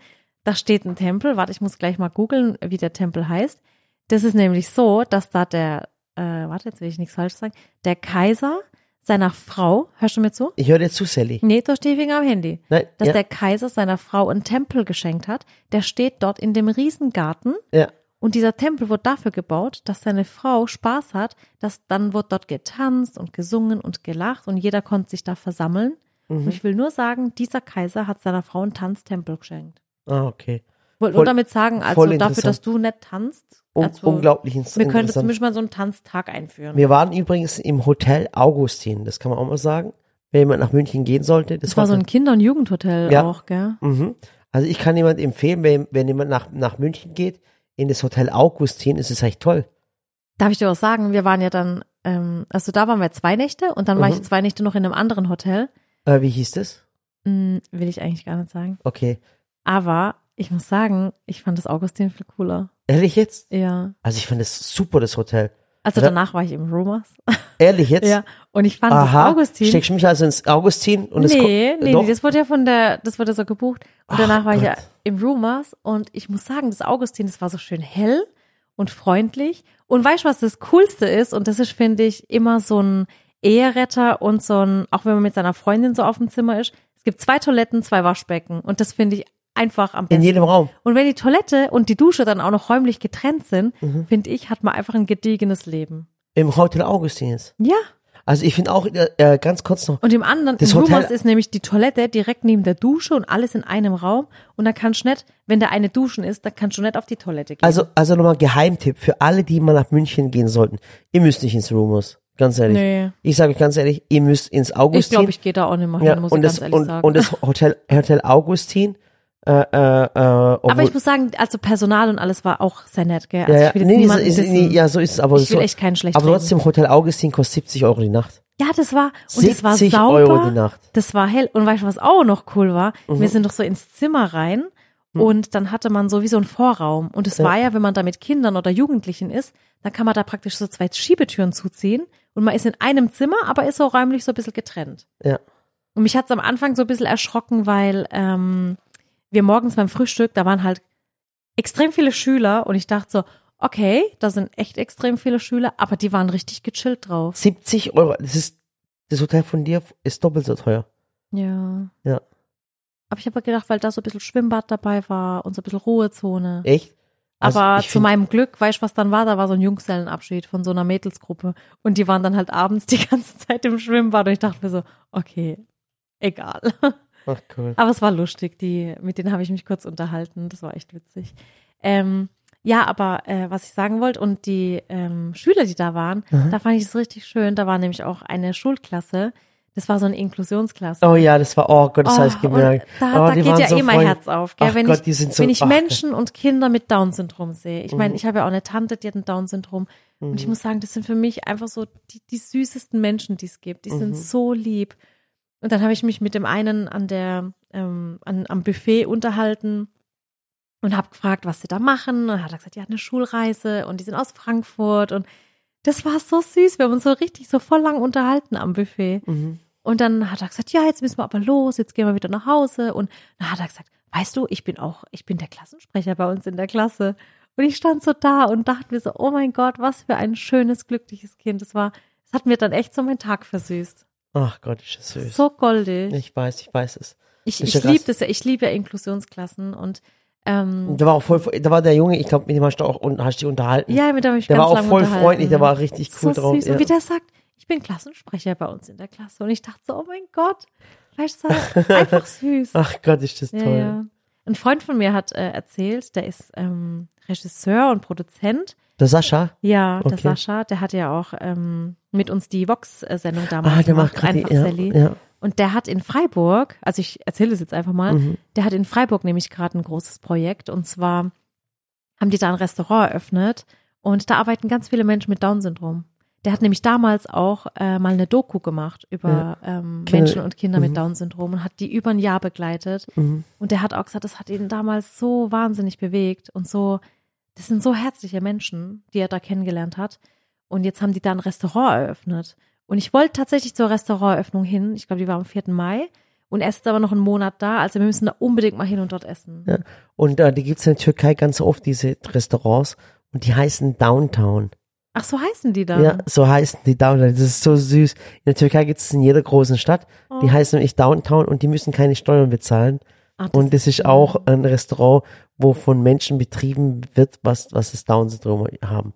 B: Da steht ein Tempel, warte, ich muss gleich mal googeln, wie der Tempel heißt. Das ist nämlich so, dass da der, äh, warte, jetzt will ich nichts falsch sagen, der Kaiser seiner Frau, hörst du mir zu?
A: Ich höre dir zu, Sally.
B: Nee, du hast die Finger am Handy.
A: Nein,
B: Dass
A: ja,
B: der Kaiser seiner Frau einen Tempel geschenkt hat. Der steht dort in dem Riesengarten.
A: ja.
B: Und dieser Tempel wurde dafür gebaut, dass seine Frau Spaß hat, dass dann wird dort getanzt und gesungen und gelacht und jeder konnte sich da versammeln.
A: Mhm.
B: Und ich will nur sagen, dieser Kaiser hat seiner Frau einen Tanztempel geschenkt.
A: Ah, okay.
B: Wollte nur damit sagen, also dafür, dass du nicht tanzt,
A: Un
B: also
A: unglaublich ins-
B: wir könnten zumindest mal so einen Tanztag einführen.
A: Wir waren übrigens im Hotel Augustin, das kann man auch mal sagen. Wenn jemand nach München gehen sollte, das,
B: das war so ein Kinder- und Jugendhotel
A: Ja.
B: auch, gell?
A: Mhm. Also ich kann jemand empfehlen, wenn, wenn jemand nach, nach München geht, in das Hotel Augustin, ist es echt toll.
B: Darf ich dir auch sagen, wir waren ja dann, ähm, also da waren wir zwei Nächte und dann war
A: Mhm.
B: ich zwei Nächte noch in einem anderen Hotel.
A: Äh, wie hieß das?
B: Hm, will ich eigentlich gar nicht sagen.
A: Okay.
B: Aber ich muss sagen, ich fand das Augustin viel cooler.
A: Ehrlich jetzt?
B: Ja.
A: Also ich fand das super, das Hotel.
B: Also danach war ich im Rumors.
A: Ehrlich jetzt?
B: Ja. Und ich fand
A: Aha.
B: das Augustin.
A: Steckst du mich also ins Augustin und es
B: nee, nee,
A: doch?
B: nee, das wurde ja von der, das wurde so gebucht. Und
A: Ach
B: danach war ich ja
A: Gott.
B: im Rumors und ich muss sagen, das Augustin, das war so schön hell und freundlich. Und weißt du, was das Coolste ist? Und das ist, finde ich, immer so ein Eheretter und so ein, auch wenn man mit seiner Freundin so auf dem Zimmer ist. Es gibt zwei Toiletten, zwei Waschbecken. Und das finde ich einfach am
A: in
B: besten.
A: jedem Raum.
B: Und wenn die Toilette und die Dusche dann auch noch räumlich getrennt sind,
A: Mhm.
B: finde ich, hat man einfach ein gediegenes Leben.
A: Im Hotel Augustin jetzt.
B: Ja.
A: Also ich finde auch, äh, äh, ganz kurz noch,
B: Und im anderen,
A: Das
B: im
A: Hotel-
B: Rumors ist nämlich die Toilette direkt neben der Dusche und alles in einem Raum. Und dann kannst du nicht, wenn der eine duschen ist, dann kannst du nicht auf die Toilette gehen.
A: also, also nochmal Geheimtipp für alle, die mal nach München gehen sollten. Ihr müsst nicht ins Rumors. Ganz ehrlich.
B: nee.
A: Ich sage euch ganz ehrlich, ihr müsst ins
B: Ich
A: Augustin.
B: glaube, ich gehe da auch nicht mehr hin,
A: ja,
B: muss
A: und
B: ich
A: das,
B: ganz ehrlich
A: und,
B: sagen.
A: und das Hotel, Hotel Augustin, äh, äh, äh, obwohl,
B: aber ich muss sagen, also Personal und alles war auch sehr nett, gell? Also
A: ja,
B: ich will
A: nee, ist, nee, ja, so ist es, aber
B: ich will
A: so,
B: echt keinen schlecht
A: aber trotzdem, Hotel Augustin kostet 70 Euro die Nacht.
B: Ja, das war, und das war
A: 70
B: sauber.
A: Euro die Nacht.
B: Das war hell. Und weißt du, was auch noch cool war?
A: Mhm.
B: Wir sind doch so ins Zimmer rein und dann hatte man so wie so einen Vorraum. Und es
A: Ja.
B: war ja, wenn man da mit Kindern oder Jugendlichen ist, dann kann man da praktisch so zwei Schiebetüren zuziehen und man ist in einem Zimmer, aber ist so räumlich so ein bisschen getrennt.
A: Ja.
B: Und mich hat's am Anfang so ein bisschen erschrocken, weil ähm, wir morgens beim Frühstück, da waren halt extrem viele Schüler und ich dachte so, okay, da sind echt extrem viele Schüler, aber die waren richtig gechillt drauf.
A: 70 Euro, das ist, das Hotel von dir ist doppelt so teuer.
B: Ja.
A: Ja.
B: Aber ich habe gedacht, weil da so ein bisschen Schwimmbad dabei war und so ein bisschen Ruhezone.
A: Echt? Also
B: Aber zu meinem Glück, weißt du, was dann war? Da war so ein Junggesellenabschied von so einer Mädelsgruppe. Und die waren dann halt abends die ganze Zeit im Schwimmbad. Und ich dachte mir so, okay, egal.
A: Ach, cool.
B: Aber es war lustig. Die, mit denen habe ich mich kurz unterhalten. Das war echt witzig. Ähm, ja, aber äh, was ich sagen wollte, und die ähm, Schüler, die da waren,
A: Mhm.
B: da fand ich es richtig schön. Da war nämlich auch eine Schulklasse. Das war so eine Inklusionsklasse.
A: Oh ja, das war, oh Gott, das
B: Oh,
A: habe ich gemerkt.
B: Da,
A: oh,
B: da geht ja
A: so
B: eh mein. Herz auf, gell? Wenn
A: Gott,
B: ich,
A: so,
B: wenn ich
A: ach,
B: Menschen und Kinder mit Down-Syndrom sehe. Ich meine,
A: Mhm.
B: ich habe ja auch eine Tante, die hat ein Down-Syndrom. Und ich
A: Mhm.
B: muss sagen, das sind für mich einfach so die, die süßesten Menschen, die es gibt. Die
A: Mhm.
B: sind so lieb. Und dann habe ich mich mit dem einen an der, ähm, an, am Buffet unterhalten und habe gefragt, was sie da machen. Und dann hat er gesagt, ja, eine Schulreise und die sind aus Frankfurt. Und das war so süß. Wir haben uns so richtig so voll lang unterhalten am Buffet.
A: Mhm.
B: Und dann hat er gesagt, ja, jetzt müssen wir aber los, jetzt gehen wir wieder nach Hause. Und dann hat er gesagt, weißt du, ich bin auch, ich bin der Klassensprecher bei uns in der Klasse. Und ich stand so da und dachte mir so, oh mein Gott, was für ein schönes, glückliches Kind. Das war, das hat mir dann echt so meinen Tag versüßt.
A: Ach Gott, ist das süß.
B: So goldig.
A: Ich weiß, ich weiß es.
B: Ich, ich liebe das ja, ich liebe ja Inklusionsklassen und ähm,
A: Da war auch voll, da war der Junge, ich glaube, mit dem hast du auch und hast dich unterhalten.
B: ja, mit dem habe ich
A: der
B: ganz
A: war auch voll freundlich, der war richtig cool
B: so
A: drauf.
B: süß.
A: Ja.
B: Und wie der sagt, ich bin Klassensprecher bei uns in der Klasse. Und ich dachte so, oh mein Gott, weißt du, einfach süß.
A: Ach Gott, ist das
B: Ja,
A: toll.
B: ja. Ein Freund von mir hat äh, erzählt, der ist ähm, Regisseur und Produzent.
A: Der Sascha?
B: Ja, der
A: Okay.
B: Sascha, der hat ja auch ähm, mit uns die Vox-Sendung damals
A: Ah, der
B: gemacht,
A: macht
B: einfach
A: die, ja,
B: Sally.
A: ja.
B: Und der hat in Freiburg, also ich erzähle es jetzt einfach mal,
A: Mhm.
B: der hat in Freiburg nämlich gerade ein großes Projekt und zwar haben die da ein Restaurant eröffnet und da arbeiten ganz viele Menschen mit Down-Syndrom. Der hat nämlich damals auch äh, mal eine Doku gemacht über ähm,
A: Kinder-
B: Menschen und Kinder
A: mhm.
B: mit Down-Syndrom und hat die über ein Jahr begleitet.
A: Mhm.
B: Und der hat auch gesagt, das hat ihn damals so wahnsinnig bewegt und so, das sind so herzliche Menschen, die er da kennengelernt hat. Und jetzt haben die da ein Restaurant eröffnet. Und ich wollte tatsächlich zur Restauranteröffnung hin. Ich glaube, die war am 4. Mai. Und er ist aber noch einen Monat da. Also wir müssen da unbedingt mal hin und dort essen.
A: Ja. Und äh, die gibt's in der Türkei ganz oft, diese Restaurants. Und die heißen Downtown.
B: Ach, so heißen die da.
A: Ja, so heißen die Downtown. Das ist so süß. In der Türkei gibt's es in jeder großen Stadt. Die
B: Oh.
A: heißen nämlich Downtown und die müssen keine Steuern bezahlen.
B: Ach,
A: Und das ist auch ein Restaurant, wo von Menschen betrieben wird, was, was das Down-Syndrom haben.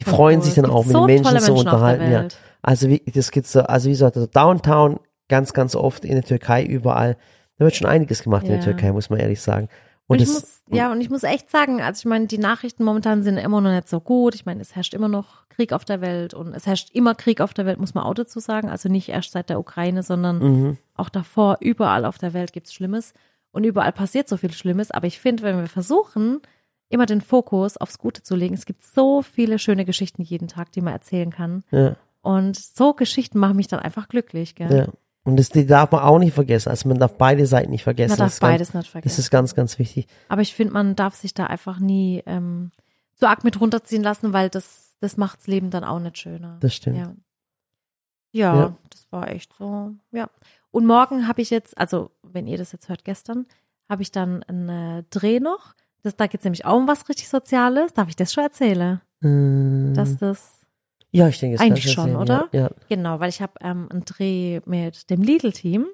A: Die
B: voll
A: freuen
B: cool.
A: sich
B: Es
A: dann
B: gibt
A: auch mit
B: so
A: den Menschen zu
B: Menschen
A: unterhalten. Ja. Also wie, das gibt's so, also wie gesagt, also Downtown ganz, ganz oft in der Türkei überall. Da wird schon einiges gemacht in der
B: Ja.
A: Türkei, muss man ehrlich sagen.
B: Und,
A: Und,
B: ich
A: das,
B: muss, ja, und ich muss echt sagen, also ich meine, die Nachrichten momentan sind immer noch nicht so gut. Ich meine, es herrscht immer noch Krieg auf der Welt und es herrscht immer Krieg auf der Welt, muss man auch dazu sagen. Also nicht erst seit der Ukraine, sondern
A: mhm,
B: auch davor, überall auf der Welt gibt's Schlimmes und überall passiert so viel Schlimmes. Aber ich finde, wenn wir versuchen, immer den Fokus aufs Gute zu legen, es gibt so viele schöne Geschichten jeden Tag, die man erzählen kann.
A: ja,
B: Und so Geschichten machen mich dann einfach glücklich, gell?
A: ja. Und das die darf man auch nicht vergessen. Also man darf beide Seiten nicht vergessen.
B: Man
A: das
B: darf
A: ganz,
B: beides nicht vergessen.
A: Das ist ganz, ganz wichtig.
B: Aber ich finde, man darf sich da einfach nie ähm, so arg mit runterziehen lassen, weil das, das macht's Leben dann auch nicht schöner.
A: Das stimmt.
B: Ja. Ja,
A: Ja.
B: das war echt so, ja. Und morgen habe ich jetzt, also wenn ihr das jetzt hört gestern, habe ich dann einen Dreh noch. Das, da geht's nämlich auch um was richtig Soziales. Darf ich das schon erzählen?
A: Ähm,
B: Dass das,
A: ja, ich denke, das
B: Eigentlich schon,
A: erzählen,
B: oder?
A: Ja, ja.
B: genau, weil ich habe ähm, einen Dreh mit dem Lidl-Team.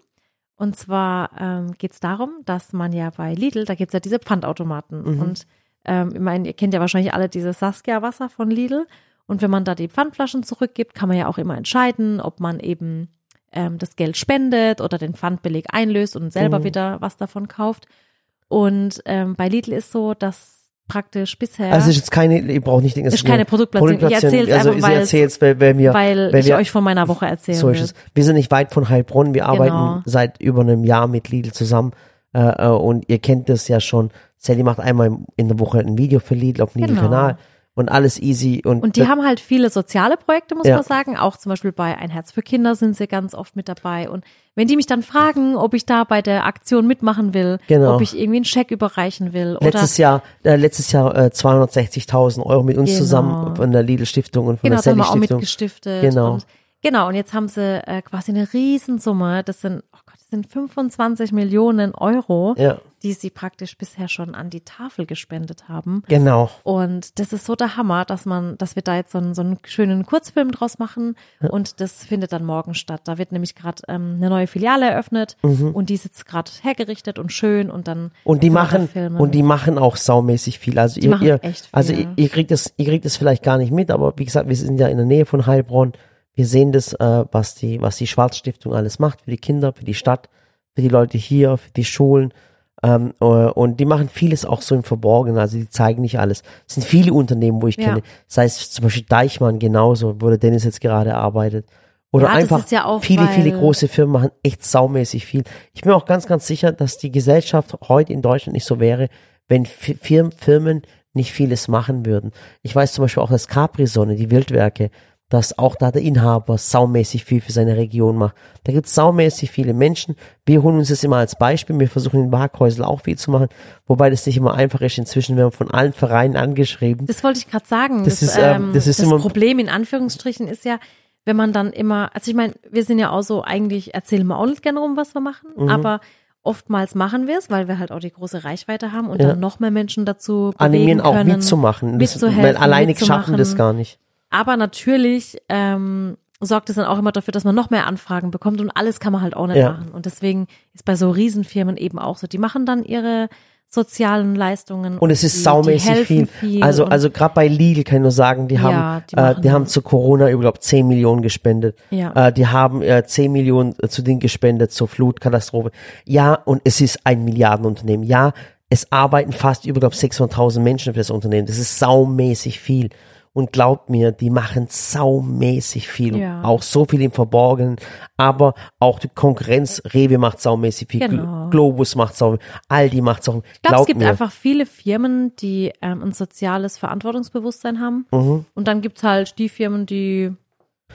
B: Und zwar ähm, geht's darum, dass man ja bei Lidl, da gibt's ja diese Pfandautomaten.
A: Mhm.
B: Und ähm, ich meine, ihr kennt ja wahrscheinlich alle dieses Saskia-Wasser von Lidl. Und wenn man da die Pfandflaschen zurückgibt, kann man ja auch immer entscheiden, ob man eben ähm, das Geld spendet oder den Pfandbeleg einlöst und selber
A: Mhm.
B: wieder was davon kauft. Und ähm, bei Lidl ist so, dass praktisch bisher
A: Also es ist jetzt keine, ihr braucht nicht denken, es
B: ist keine Produktplatzierung. Ich erzähle es
A: also
B: einfach, weil,
A: erzählt's, weil, weil wir,
B: weil
A: weil
B: ich
A: wir-
B: euch von meiner Woche erzählen
A: so
B: will.
A: ist es. Wir sind nicht weit von Heilbronn, wir arbeiten
B: Genau.
A: seit über einem Jahr mit Lidl zusammen äh, äh, und ihr kennt das ja schon. Sally macht einmal in der Woche ein Video für Lidl auf dem
B: Genau.
A: Lidl-Kanal und alles easy und,
B: Und die haben halt viele soziale Projekte, muss
A: Ja.
B: man sagen. Auch zum Beispiel bei Ein Herz für Kinder sind sie ganz oft mit dabei. Und wenn die mich dann fragen, ob ich da bei der Aktion mitmachen will,
A: Genau.
B: ob ich irgendwie einen Scheck überreichen will oder
A: letztes Jahr, äh, letztes Jahr äh, 260.000 Euro mit uns
B: Genau.
A: zusammen von der Lidl-Stiftung und von
B: genau,
A: der
B: da haben wir auch
A: Sally-Stiftung.
B: mitgestiftet.
A: Genau.
B: Und, genau, und jetzt haben sie äh, quasi eine Riesensumme. Das sind, sind 25 Millionen Euro,
A: Ja,
B: die sie praktisch bisher schon an die Tafel gespendet haben.
A: genau.
B: Und das ist so der Hammer, dass man, dass wir da jetzt so einen, so einen schönen Kurzfilm draus machen und das findet dann morgen statt. Da wird nämlich gerade ähm, eine neue Filiale eröffnet und die ist jetzt gerade hergerichtet und schön und dann
A: Mhm. Und die machen und die machen auch saumäßig viel. Also
B: Die
A: ihr, ihr
B: echt
A: also
B: viel.
A: ihr, ihr kriegt das, ihr kriegt das vielleicht gar nicht mit, aber wie gesagt, wir sind ja in der Nähe von Heilbronn. Wir sehen das, äh, was die, was die Schwarzstiftung alles macht für die Kinder, für die Stadt, für die Leute hier, für die Schulen. Ähm, äh, und die machen vieles auch so im Verborgenen, also die zeigen nicht alles. Es sind viele Unternehmen, wo ich
B: Ja.
A: kenne. Sei es zum Beispiel Deichmann genauso, wo der Dennis jetzt gerade arbeitet. Oder
B: Ja,
A: einfach
B: ja
A: viele, viele große Firmen machen echt saumäßig viel. Ich bin auch ganz, ganz sicher, dass die Gesellschaft heute in Deutschland nicht so wäre, wenn Fi- Firmen, Firmen nicht vieles machen würden. Ich weiß zum Beispiel auch, dass Capri-Sonne, die Wildwerke, dass auch da der Inhaber saumäßig viel für seine Region macht. Da gibt es saumäßig viele Menschen. Wir holen uns das immer als Beispiel. Wir versuchen in Waghäusel auch viel zu machen, wobei das nicht immer einfach ist. Inzwischen werden wir von allen Vereinen angeschrieben.
B: Das wollte ich gerade sagen.
A: Das
B: Das,
A: ist, ähm,
B: ähm,
A: das ist
B: das
A: immer-
B: Problem in Anführungsstrichen ist ja, wenn man dann immer, also ich meine, wir sind ja auch so, eigentlich erzählen wir auch nicht gerne rum, was wir machen,
A: Mhm.
B: aber oftmals machen wir es, weil wir halt auch die große Reichweite haben und
A: Ja.
B: dann noch mehr Menschen dazu bewegen
A: Animieren auch
B: können.
A: mitzumachen. Das,
B: mitzuhelfen,
A: weil alleine schaffen das gar nicht.
B: Aber natürlich ähm, sorgt es dann auch immer dafür, dass man noch mehr Anfragen bekommt und alles kann man halt auch nicht
A: Ja.
B: machen. Und deswegen ist bei so Riesenfirmen eben auch so, die machen dann ihre sozialen Leistungen.
A: Und es ist
B: die,
A: saumäßig
B: die
A: viel.
B: viel.
A: Also, also gerade bei Lidl kann ich nur sagen, die haben,
B: Ja, die
A: äh, die haben zu Corona über glaub, 10 Millionen gespendet.
B: Ja.
A: Äh, die haben äh, 10 Millionen äh, zu denen gespendet zur Flutkatastrophe. Ja, und es ist ein Milliardenunternehmen. Ja, es arbeiten fast über glaub 600.000 Menschen für das Unternehmen. Das ist saumäßig viel. Und glaubt mir, die machen saumäßig viel.
B: Ja.
A: Auch so viel im Verborgenen. Aber auch die Konkurrenz, Rewe macht saumäßig viel.
B: Genau.
A: Gl- Globus macht saumäßig Aldi macht saumäßig.
B: Ich glaube, es gibt
A: mir.
B: einfach viele Firmen, die ähm, ein soziales Verantwortungsbewusstsein haben.
A: Mhm.
B: Und dann gibt's halt die Firmen, die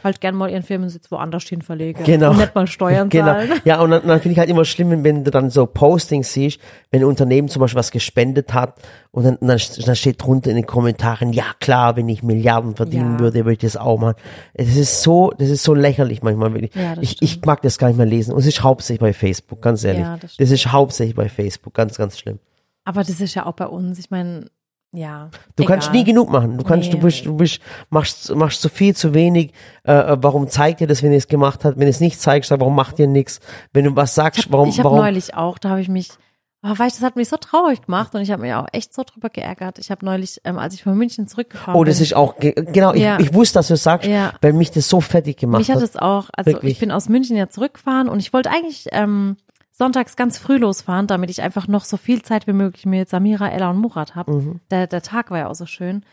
B: halt gern mal ihren Firmensitz woanders hin verlegen.
A: Genau.
B: Und nicht mal Steuern
A: Genau.
B: zahlen.
A: Ja, und dann, dann finde ich halt immer schlimm, wenn du dann so Postings siehst, wenn ein Unternehmen zum Beispiel was gespendet hat und dann, dann, dann steht drunter in den Kommentaren, ja klar, wenn ich Milliarden verdienen
B: Ja.
A: würde, würde ich das auch machen. Das ist so, das ist so lächerlich manchmal. wirklich.
B: Ja,
A: ich, ich mag das gar nicht mehr lesen. Und es ist hauptsächlich bei Facebook, ganz ehrlich.
B: Ja, das
A: das ist hauptsächlich bei Facebook, ganz, ganz schlimm.
B: Aber das ist ja auch bei uns. Ich meine, ja.
A: Du
B: egal.
A: kannst nie genug machen. Du kannst, du
B: Nee.
A: bist, du bist, machst, machst zu viel, zu wenig. Äh, äh, warum zeigt dir das, wenn ihr es gemacht hat? Wenn ihr es nicht zeigst, sag, warum macht ihr nichts? Wenn du was sagst, warum,
B: ich habe neulich auch, da habe ich mich, oh, weißt, du, das hat mich so traurig gemacht und ich habe mich auch echt so drüber geärgert. Ich habe neulich, ähm, als ich von München zurückgefahren
A: Oh, das
B: bin,
A: ist auch, ge- genau,
B: Ja.
A: ich, ich wusste, dass du es sagst,
B: Ja.
A: weil mich das so fertig gemacht
B: mich hat
A: hat.
B: es auch, also
A: Wirklich.
B: ich bin aus München ja zurückgefahren und ich wollte eigentlich ähm, sonntags ganz früh losfahren, damit ich einfach noch so viel Zeit wie möglich mit Samira, Ella und Murat habe.
A: Mhm.
B: Der, der Tag war ja auch so schön.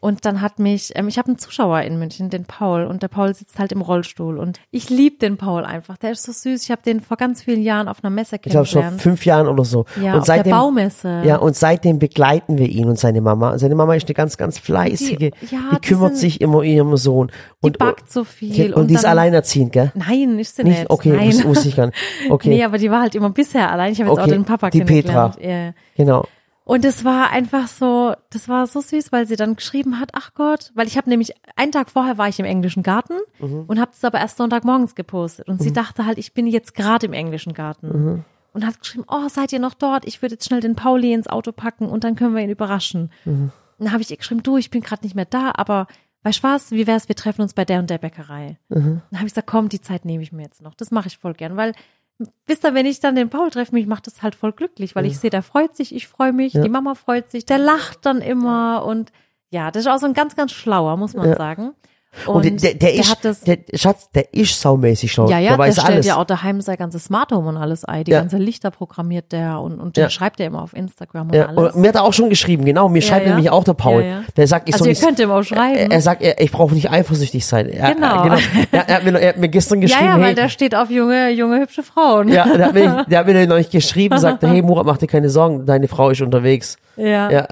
B: Und dann hat mich, ähm, ich habe einen Zuschauer in München, den Paul, und der Paul sitzt halt im Rollstuhl. Und ich lieb den Paul einfach. Der ist so süß. Ich habe den vor ganz vielen Jahren auf einer Messe
A: ich glaube schon
B: kennengelernt.
A: fünf Jahren oder so.
B: ja,
A: und
B: auf
A: seitdem,
B: der Baumesse.
A: ja, und seitdem begleiten wir ihn und seine Mama. Und seine Mama ist eine ganz, ganz fleißige,
B: Die- ja, die
A: kümmert
B: sind-
A: sich immer um ihren Sohn.
B: die
A: Und,
B: backt so viel.
A: und, die ist alleinerziehend, gell?
B: Nein, ist sie nicht.
A: Nicht? Okay,
B: Nein.
A: das wusste ich gar nicht. Okay,
B: Nee, aber die war halt immer bisher allein. Ich habe jetzt
A: Okay,
B: auch den Papa
A: die
B: kennengelernt. Ja.
A: genau.
B: Und es war einfach so, das war so süß, weil sie dann geschrieben hat, ach Gott, weil ich habe nämlich, einen Tag vorher war ich im englischen Garten
A: Mhm.
B: und habe es aber erst Sonntagmorgens gepostet. Und sie dachte halt, ich bin jetzt gerade im englischen Garten.
A: Mhm.
B: Und hat geschrieben, oh, seid ihr noch dort? Ich würde jetzt schnell den Pauli ins Auto packen und dann können wir ihn überraschen.
A: Mhm.
B: Und dann habe ich ihr geschrieben, du, ich bin gerade nicht mehr da, aber weißt du was, wie wär's, wir treffen uns bei der und der Bäckerei.
A: Mhm.
B: Dann habe ich gesagt, komm, die Zeit nehme ich mir jetzt noch. Das mache ich voll gern, weil wisst ihr, wenn ich dann den Paul treffe, mich macht das halt voll glücklich, weil ich sehe, der freut sich, ich freue mich, die Mama freut sich, der lacht dann immer und ja, das ist auch so ein ganz, ganz schlauer, muss man sagen.
A: Und, der, der, ist,
B: hat das,
A: der, Schatz, der ist saumäßig schlau.
B: ja, ja,
A: der
B: der,
A: weiß
B: stellt
A: alles.
B: ja auch daheim sein ganzes Smart Home und alles ein. Die
A: Ja.
B: ganze Lichter programmiert der und, und der
A: Ja.
B: schreibt ja immer auf Instagram und
A: Ja,
B: alles.
A: und mir hat er auch schon geschrieben, genau, mir schreibt
B: ja.
A: nämlich auch der Paul.
B: Ja, ja.
A: Der sagt, ich
B: Also
A: soll
B: ihr
A: nicht,
B: könnt ihm auch schreiben.
A: Er, sagt, er, ich brauche nicht eifersüchtig sein. Er,
B: Genau.
A: Er, Er, er, hat mir, er hat mir gestern
B: ja,
A: geschrieben,
B: ja, weil
A: hey,
B: der steht auf junge, junge, hübsche Frauen.
A: ja, der hat mir, der hat mir neulich geschrieben, sagte, hey Murat, mach dir keine Sorgen, deine Frau ist unterwegs.
B: Ja.
A: Ja,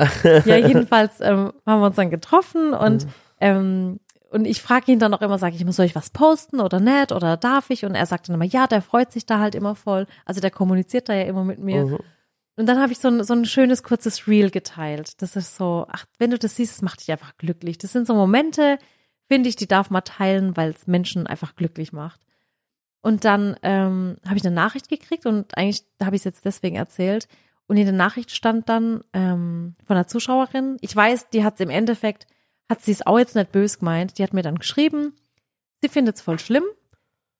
B: Ja, jedenfalls ähm, haben wir uns dann getroffen und
A: Mhm.
B: ähm, und ich frage ihn dann auch immer, sage ich, soll ich was posten oder nicht oder darf ich? Und er sagt dann immer, ja, der freut sich da halt immer voll. Also der kommuniziert da ja immer mit mir.
A: Mhm.
B: Und dann habe ich so ein, so ein schönes, kurzes Reel geteilt. Das ist so, ach, wenn du das siehst, das macht dich einfach glücklich. Das sind so Momente, finde ich, die darf man teilen, weil es Menschen einfach glücklich macht. Und dann ähm, habe ich eine Nachricht gekriegt und eigentlich habe ich es jetzt deswegen erzählt. Und in der Nachricht stand dann ähm, von einer Zuschauerin, ich weiß, die hat es im Endeffekt, hat sie es auch jetzt nicht bös gemeint, die hat mir dann geschrieben, sie findet es voll schlimm,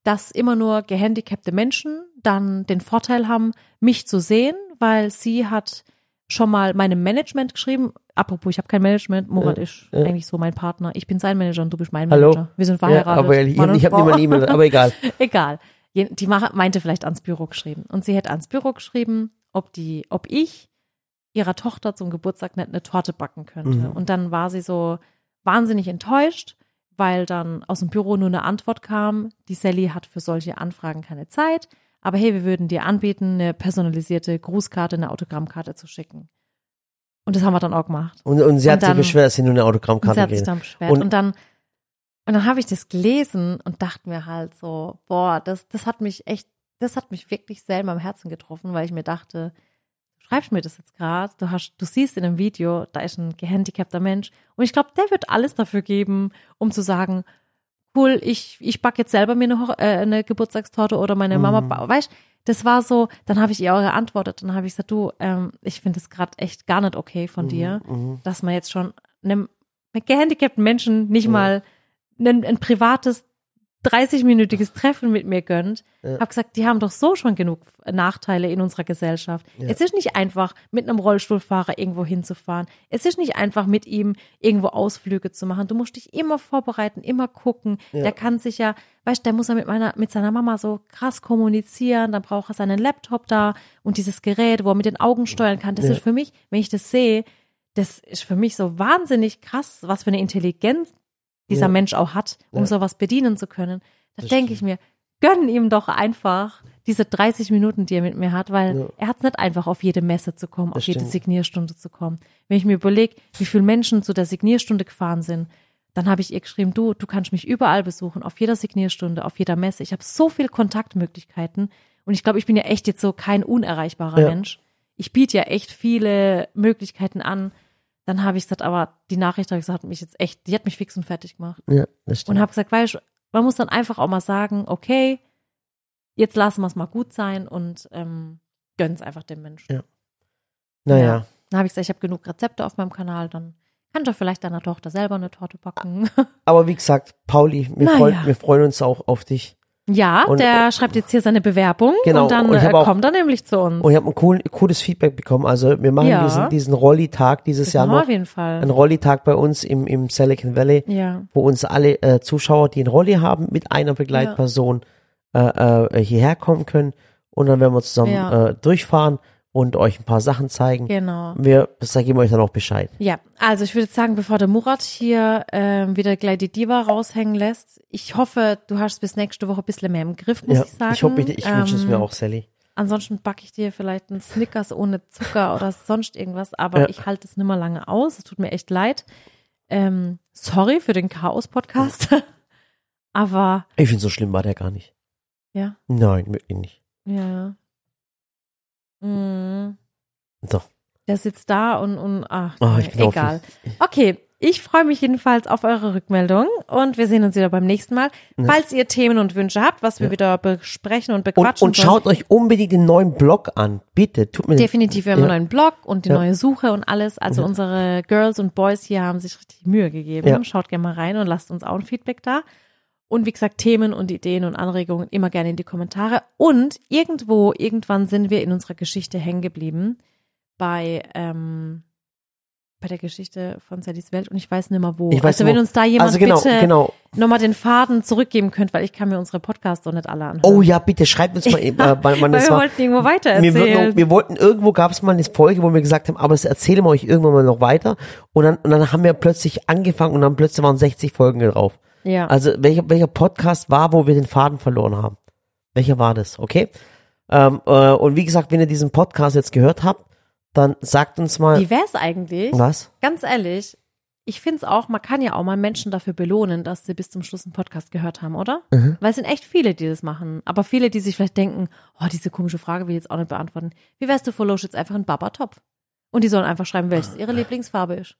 B: dass immer nur gehandicapte Menschen dann den Vorteil haben, mich zu sehen, weil sie hat schon mal meinem Management geschrieben, apropos, ich habe kein Management, Murat
A: Ja,
B: ist
A: ja.
B: eigentlich so mein Partner, ich bin sein Manager und du bist mein
A: Hallo?
B: Manager. Wir sind
A: ja
B: verheiratet.
A: aber ich, ich habe
B: Frau.
A: niemanden E-Mail, aber egal.
B: Egal. Die meinte vielleicht ans Büro geschrieben. Und sie hätte ans Büro geschrieben, ob die, ob ich ihrer Tochter zum Geburtstag nicht eine Torte backen könnte.
A: Mhm.
B: Und dann war sie so wahnsinnig enttäuscht, weil dann aus dem Büro nur eine Antwort kam, die Sally hat für solche Anfragen keine Zeit, aber hey, wir würden dir anbieten, eine personalisierte Grußkarte, eine Autogrammkarte zu schicken. Und das haben wir dann auch gemacht.
A: Und, und sie
B: Und
A: hat sich
B: dann-
A: beschwert, dass sie nur eine
B: Und
A: Autogrammkarte
B: sie hat sich dann beschwert.
A: Und-
B: Und, dann, und dann habe ich das gelesen und dachte mir halt so, boah, das, das hat mich echt, das hat mich wirklich selber am Herzen getroffen, weil ich mir dachte, schreibst mir das jetzt gerade, du hast, du siehst in einem Video, da ist ein gehandicapter Mensch und ich glaube, der wird alles dafür geben, um zu sagen, cool, ich, ich backe jetzt selber mir eine, äh, eine Geburtstagstorte oder meine Mama,
A: Mhm.
B: ba- weißt, das war so, dann habe ich ihr auch geantwortet, dann habe ich gesagt, du, ähm, ich finde das gerade echt gar nicht okay von dir
A: Mhm.
B: dass man jetzt schon einem gehandicapten Menschen nicht
A: Ja.
B: mal ein, ein privates 30-minütiges Treffen mit mir gönnt.
A: Ja.
B: Hab gesagt, die haben doch so schon genug Nachteile in unserer Gesellschaft.
A: Ja.
B: Es ist nicht einfach, mit einem Rollstuhlfahrer irgendwo hinzufahren. Es ist nicht einfach, mit ihm irgendwo Ausflüge zu machen. Du musst dich immer vorbereiten, immer gucken.
A: Ja.
B: Der kann sich ja, weißt, der muss ja mit meiner, mit seiner Mama so krass kommunizieren. Dann braucht er seinen Laptop da und dieses Gerät, wo er mit den Augen steuern kann. Das ist für mich, wenn ich das sehe, das ist für mich so wahnsinnig krass, was für eine Intelligenz dieser
A: Ja.
B: Mensch auch hat, um
A: Ja.
B: sowas bedienen zu können. Da denke ich mir, gönn ihm doch einfach diese 30 Minuten, die er mit mir hat, weil
A: Ja.
B: er hat es nicht einfach auf jede Messe zu kommen,
A: Das
B: auf jede
A: stimmt.
B: Signierstunde zu kommen. Wenn ich mir überlege, wie viele Menschen zu der Signierstunde gefahren sind, dann habe ich ihr geschrieben, du, du kannst mich überall besuchen, auf jeder Signierstunde, auf jeder Messe. Ich habe so viel Kontaktmöglichkeiten und ich glaube, ich bin ja echt jetzt so kein unerreichbarer
A: Ja.
B: Mensch. Ich biete ja echt viele Möglichkeiten an. Dann habe ich gesagt, aber die Nachricht habe ich gesagt, hat mich jetzt echt, die hat mich fix und fertig gemacht.
A: Ja, stimmt.
B: Und habe gesagt, weißt du, man muss dann einfach auch mal sagen, okay, jetzt lassen wir es mal gut sein und ähm, gönn's einfach dem Menschen.
A: Ja. naja.
B: Ja. Dann habe ich gesagt, ich habe genug Rezepte auf meinem Kanal, dann kann doch vielleicht deiner Tochter selber eine Torte backen.
A: Aber wie gesagt, Pauli, wir,
B: Naja.
A: freuen, wir freuen uns auch auf dich.
B: Ja,
A: Und-
B: der schreibt jetzt hier seine Bewerbung
A: Genau,
B: und dann
A: und
B: äh, kommt er nämlich zu uns.
A: Und ich habe ein cool, cooles Feedback bekommen. Also wir machen
B: Ja.
A: diesen, diesen Rolli-Tag dieses
B: Das
A: Jahr noch.
B: auf jeden Fall.
A: Ein Rolli-Tag bei uns im, im Silicon Valley,
B: Ja.
A: wo uns alle äh, Zuschauer, die einen Rolli haben, mit einer Begleitperson äh, äh, hierher kommen können. Und dann werden wir zusammen
B: Ja.
A: äh, durchfahren und euch ein paar Sachen zeigen.
B: Genau.
A: Wir, geben euch dann auch Bescheid.
B: Ja, also ich würde sagen, bevor der Murat hier ähm, wieder gleich die Diva raushängen lässt, ich hoffe, du hast bis nächste Woche ein bisschen mehr im Griff, muss
A: ja,
B: ich sagen.
A: ich hoffe, ich, ich wünsche es
B: Ähm,
A: mir auch, Sally.
B: Ansonsten backe ich dir vielleicht einen Snickers ohne Zucker oder sonst irgendwas, aber
A: Ja.
B: ich halte es nimmer lange aus. Es tut mir echt leid. Ähm, sorry für den Chaos-Podcast. aber
A: Ich finde, so schlimm war der gar nicht.
B: ja,
A: Nein, wirklich nicht.
B: ja. Mm.
A: Doch.
B: Der sitzt da und, und ach,
A: Oh, ich bin auch-
B: egal. Okay, ich freue mich jedenfalls auf eure Rückmeldung und wir sehen uns wieder beim nächsten Mal. Falls ihr Themen und Wünsche habt, was wir wieder besprechen und
A: Und,
B: bequatschen
A: und
B: sollen,
A: schaut euch unbedingt den neuen Blog an. Bitte, tut mir
B: Definitiv, wir haben
A: Ja.
B: einen neuen Blog und die
A: Ja.
B: neue Suche und alles. Also
A: Ja.
B: unsere Girls und Boys hier haben sich richtig Mühe gegeben.
A: Ja.
B: Schaut gerne mal rein und lasst uns auch ein Feedback da. Und wie gesagt, Themen und Ideen und Anregungen immer gerne in die Kommentare. Und irgendwo, irgendwann sind wir in unserer Geschichte hängen geblieben bei, ähm, bei der Geschichte von Sallys Welt und ich weiß nicht mehr wo.
A: Ich weiß
B: also wenn uns da jemand
A: Also genau,
B: bitte
A: genau.
B: nochmal den Faden zurückgeben könnt, weil ich kann mir unsere Podcasts doch nicht alle anhören.
A: Oh ja, bitte schreibt uns mal. äh, weil
B: weil
A: das
B: wir
A: war,
B: wollten irgendwo
A: wir,
B: weitererzählen.
A: wollten, wir wollten irgendwo gab es mal eine Folge, wo wir gesagt haben, aber das erzählen wir euch irgendwann mal noch weiter. Und dann, und dann haben wir plötzlich angefangen und dann plötzlich waren 60 Folgen drauf.
B: Ja.
A: Also welcher, welcher Podcast war, wo wir den Faden verloren haben? Welcher war das? Okay. Ähm, äh, und wie gesagt, wenn ihr diesen Podcast jetzt gehört habt, dann sagt uns mal
B: Wie wär's eigentlich?
A: was.
B: Ganz ehrlich, ich finde es auch, man kann ja auch mal Menschen dafür belohnen, dass sie bis zum Schluss einen Podcast gehört haben, oder?
A: Mhm.
B: Weil es sind echt viele, die das machen. Aber viele, die sich vielleicht denken, oh, diese komische Frage will ich jetzt auch nicht beantworten. Wie wärst du, follow jetzt einfach einen Baba-Topf? Und die sollen einfach schreiben, welches ihre Lieblingsfarbe ist.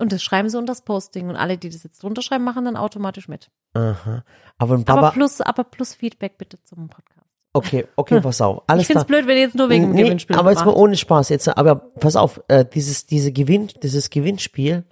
B: Und das schreiben sie unter das Posting. Und alle, die das jetzt drunter schreiben, machen dann automatisch mit.
A: Aha. Aber ein
B: aber
A: Baba.
B: plus, aber plus Feedback bitte zum Podcast.
A: Okay, okay, pass auf. Alles
B: ich finde es
A: klar.
B: blöd, wenn ihr jetzt nur wegen dem
A: Nee,
B: Gewinnspiel
A: aber jetzt mal ohne Spaß jetzt. Aber pass auf, äh, dieses diese Gewinn, dieses Gewinnspiel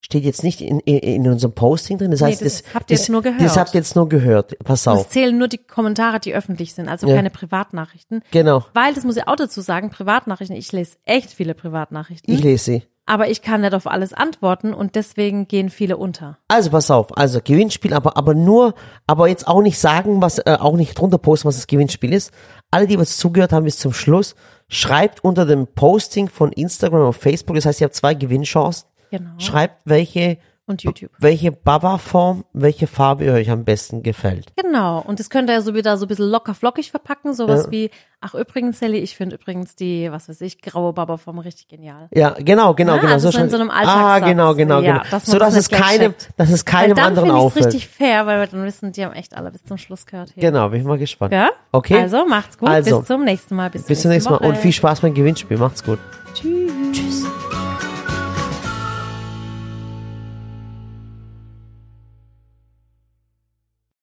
A: steht jetzt nicht in, in, in unserem Posting drin. Das
B: Nee,
A: heißt,
B: das
A: das,
B: habt ihr
A: das,
B: jetzt nur gehört.
A: Das habt ihr jetzt nur gehört. Pass
B: Es
A: auf.
B: zählen nur die Kommentare, die öffentlich sind, also
A: Ja.
B: keine Privatnachrichten.
A: Genau.
B: Weil, das muss ich auch dazu sagen, Privatnachrichten, ich lese echt viele Privatnachrichten,
A: Ich lese sie.
B: Aber ich kann nicht auf alles antworten und deswegen gehen viele unter.
A: Also pass auf, also Gewinnspiel, aber aber nur, aber jetzt auch nicht sagen, was äh, auch nicht drunter posten, was das Gewinnspiel ist. Alle, die jetzt zugehört haben bis zum Schluss, schreibt unter dem Posting von Instagram und Facebook, das heißt, ihr habt zwei Gewinnchancen.
B: Genau.
A: Schreibt welche
B: Und YouTube.
A: welche Baba-Form, welche Farbe euch am besten gefällt.
B: Genau. Und das könnt ihr ja so wieder so ein bisschen locker flockig verpacken, sowas
A: Ja.
B: wie, ach übrigens, Sally, ich finde übrigens die, was weiß ich, graue Baba-Form richtig genial.
A: Ja, genau, genau,
B: Ja,
A: genau.
B: also so in so einem
A: Ah,
B: Alltagssatz.
A: genau, genau,
B: Ja,
A: genau.
B: dass
A: so dass
B: das
A: es keinem,
B: checkt.
A: dass es
B: Weil
A: keinem
B: dann
A: anderen
B: finde ich es
A: auffällt.
B: richtig fair, weil wir dann wissen, die haben echt alle bis zum Schluss gehört. Hier.
A: Genau, bin ich mal gespannt.
B: Ja?
A: Okay.
B: Also, macht's gut.
A: Also,
B: bis zum nächsten Mal. Bis,
A: Bis zum nächsten Mal und viel Spaß beim Gewinnspiel. Macht's gut.
B: Tschüss.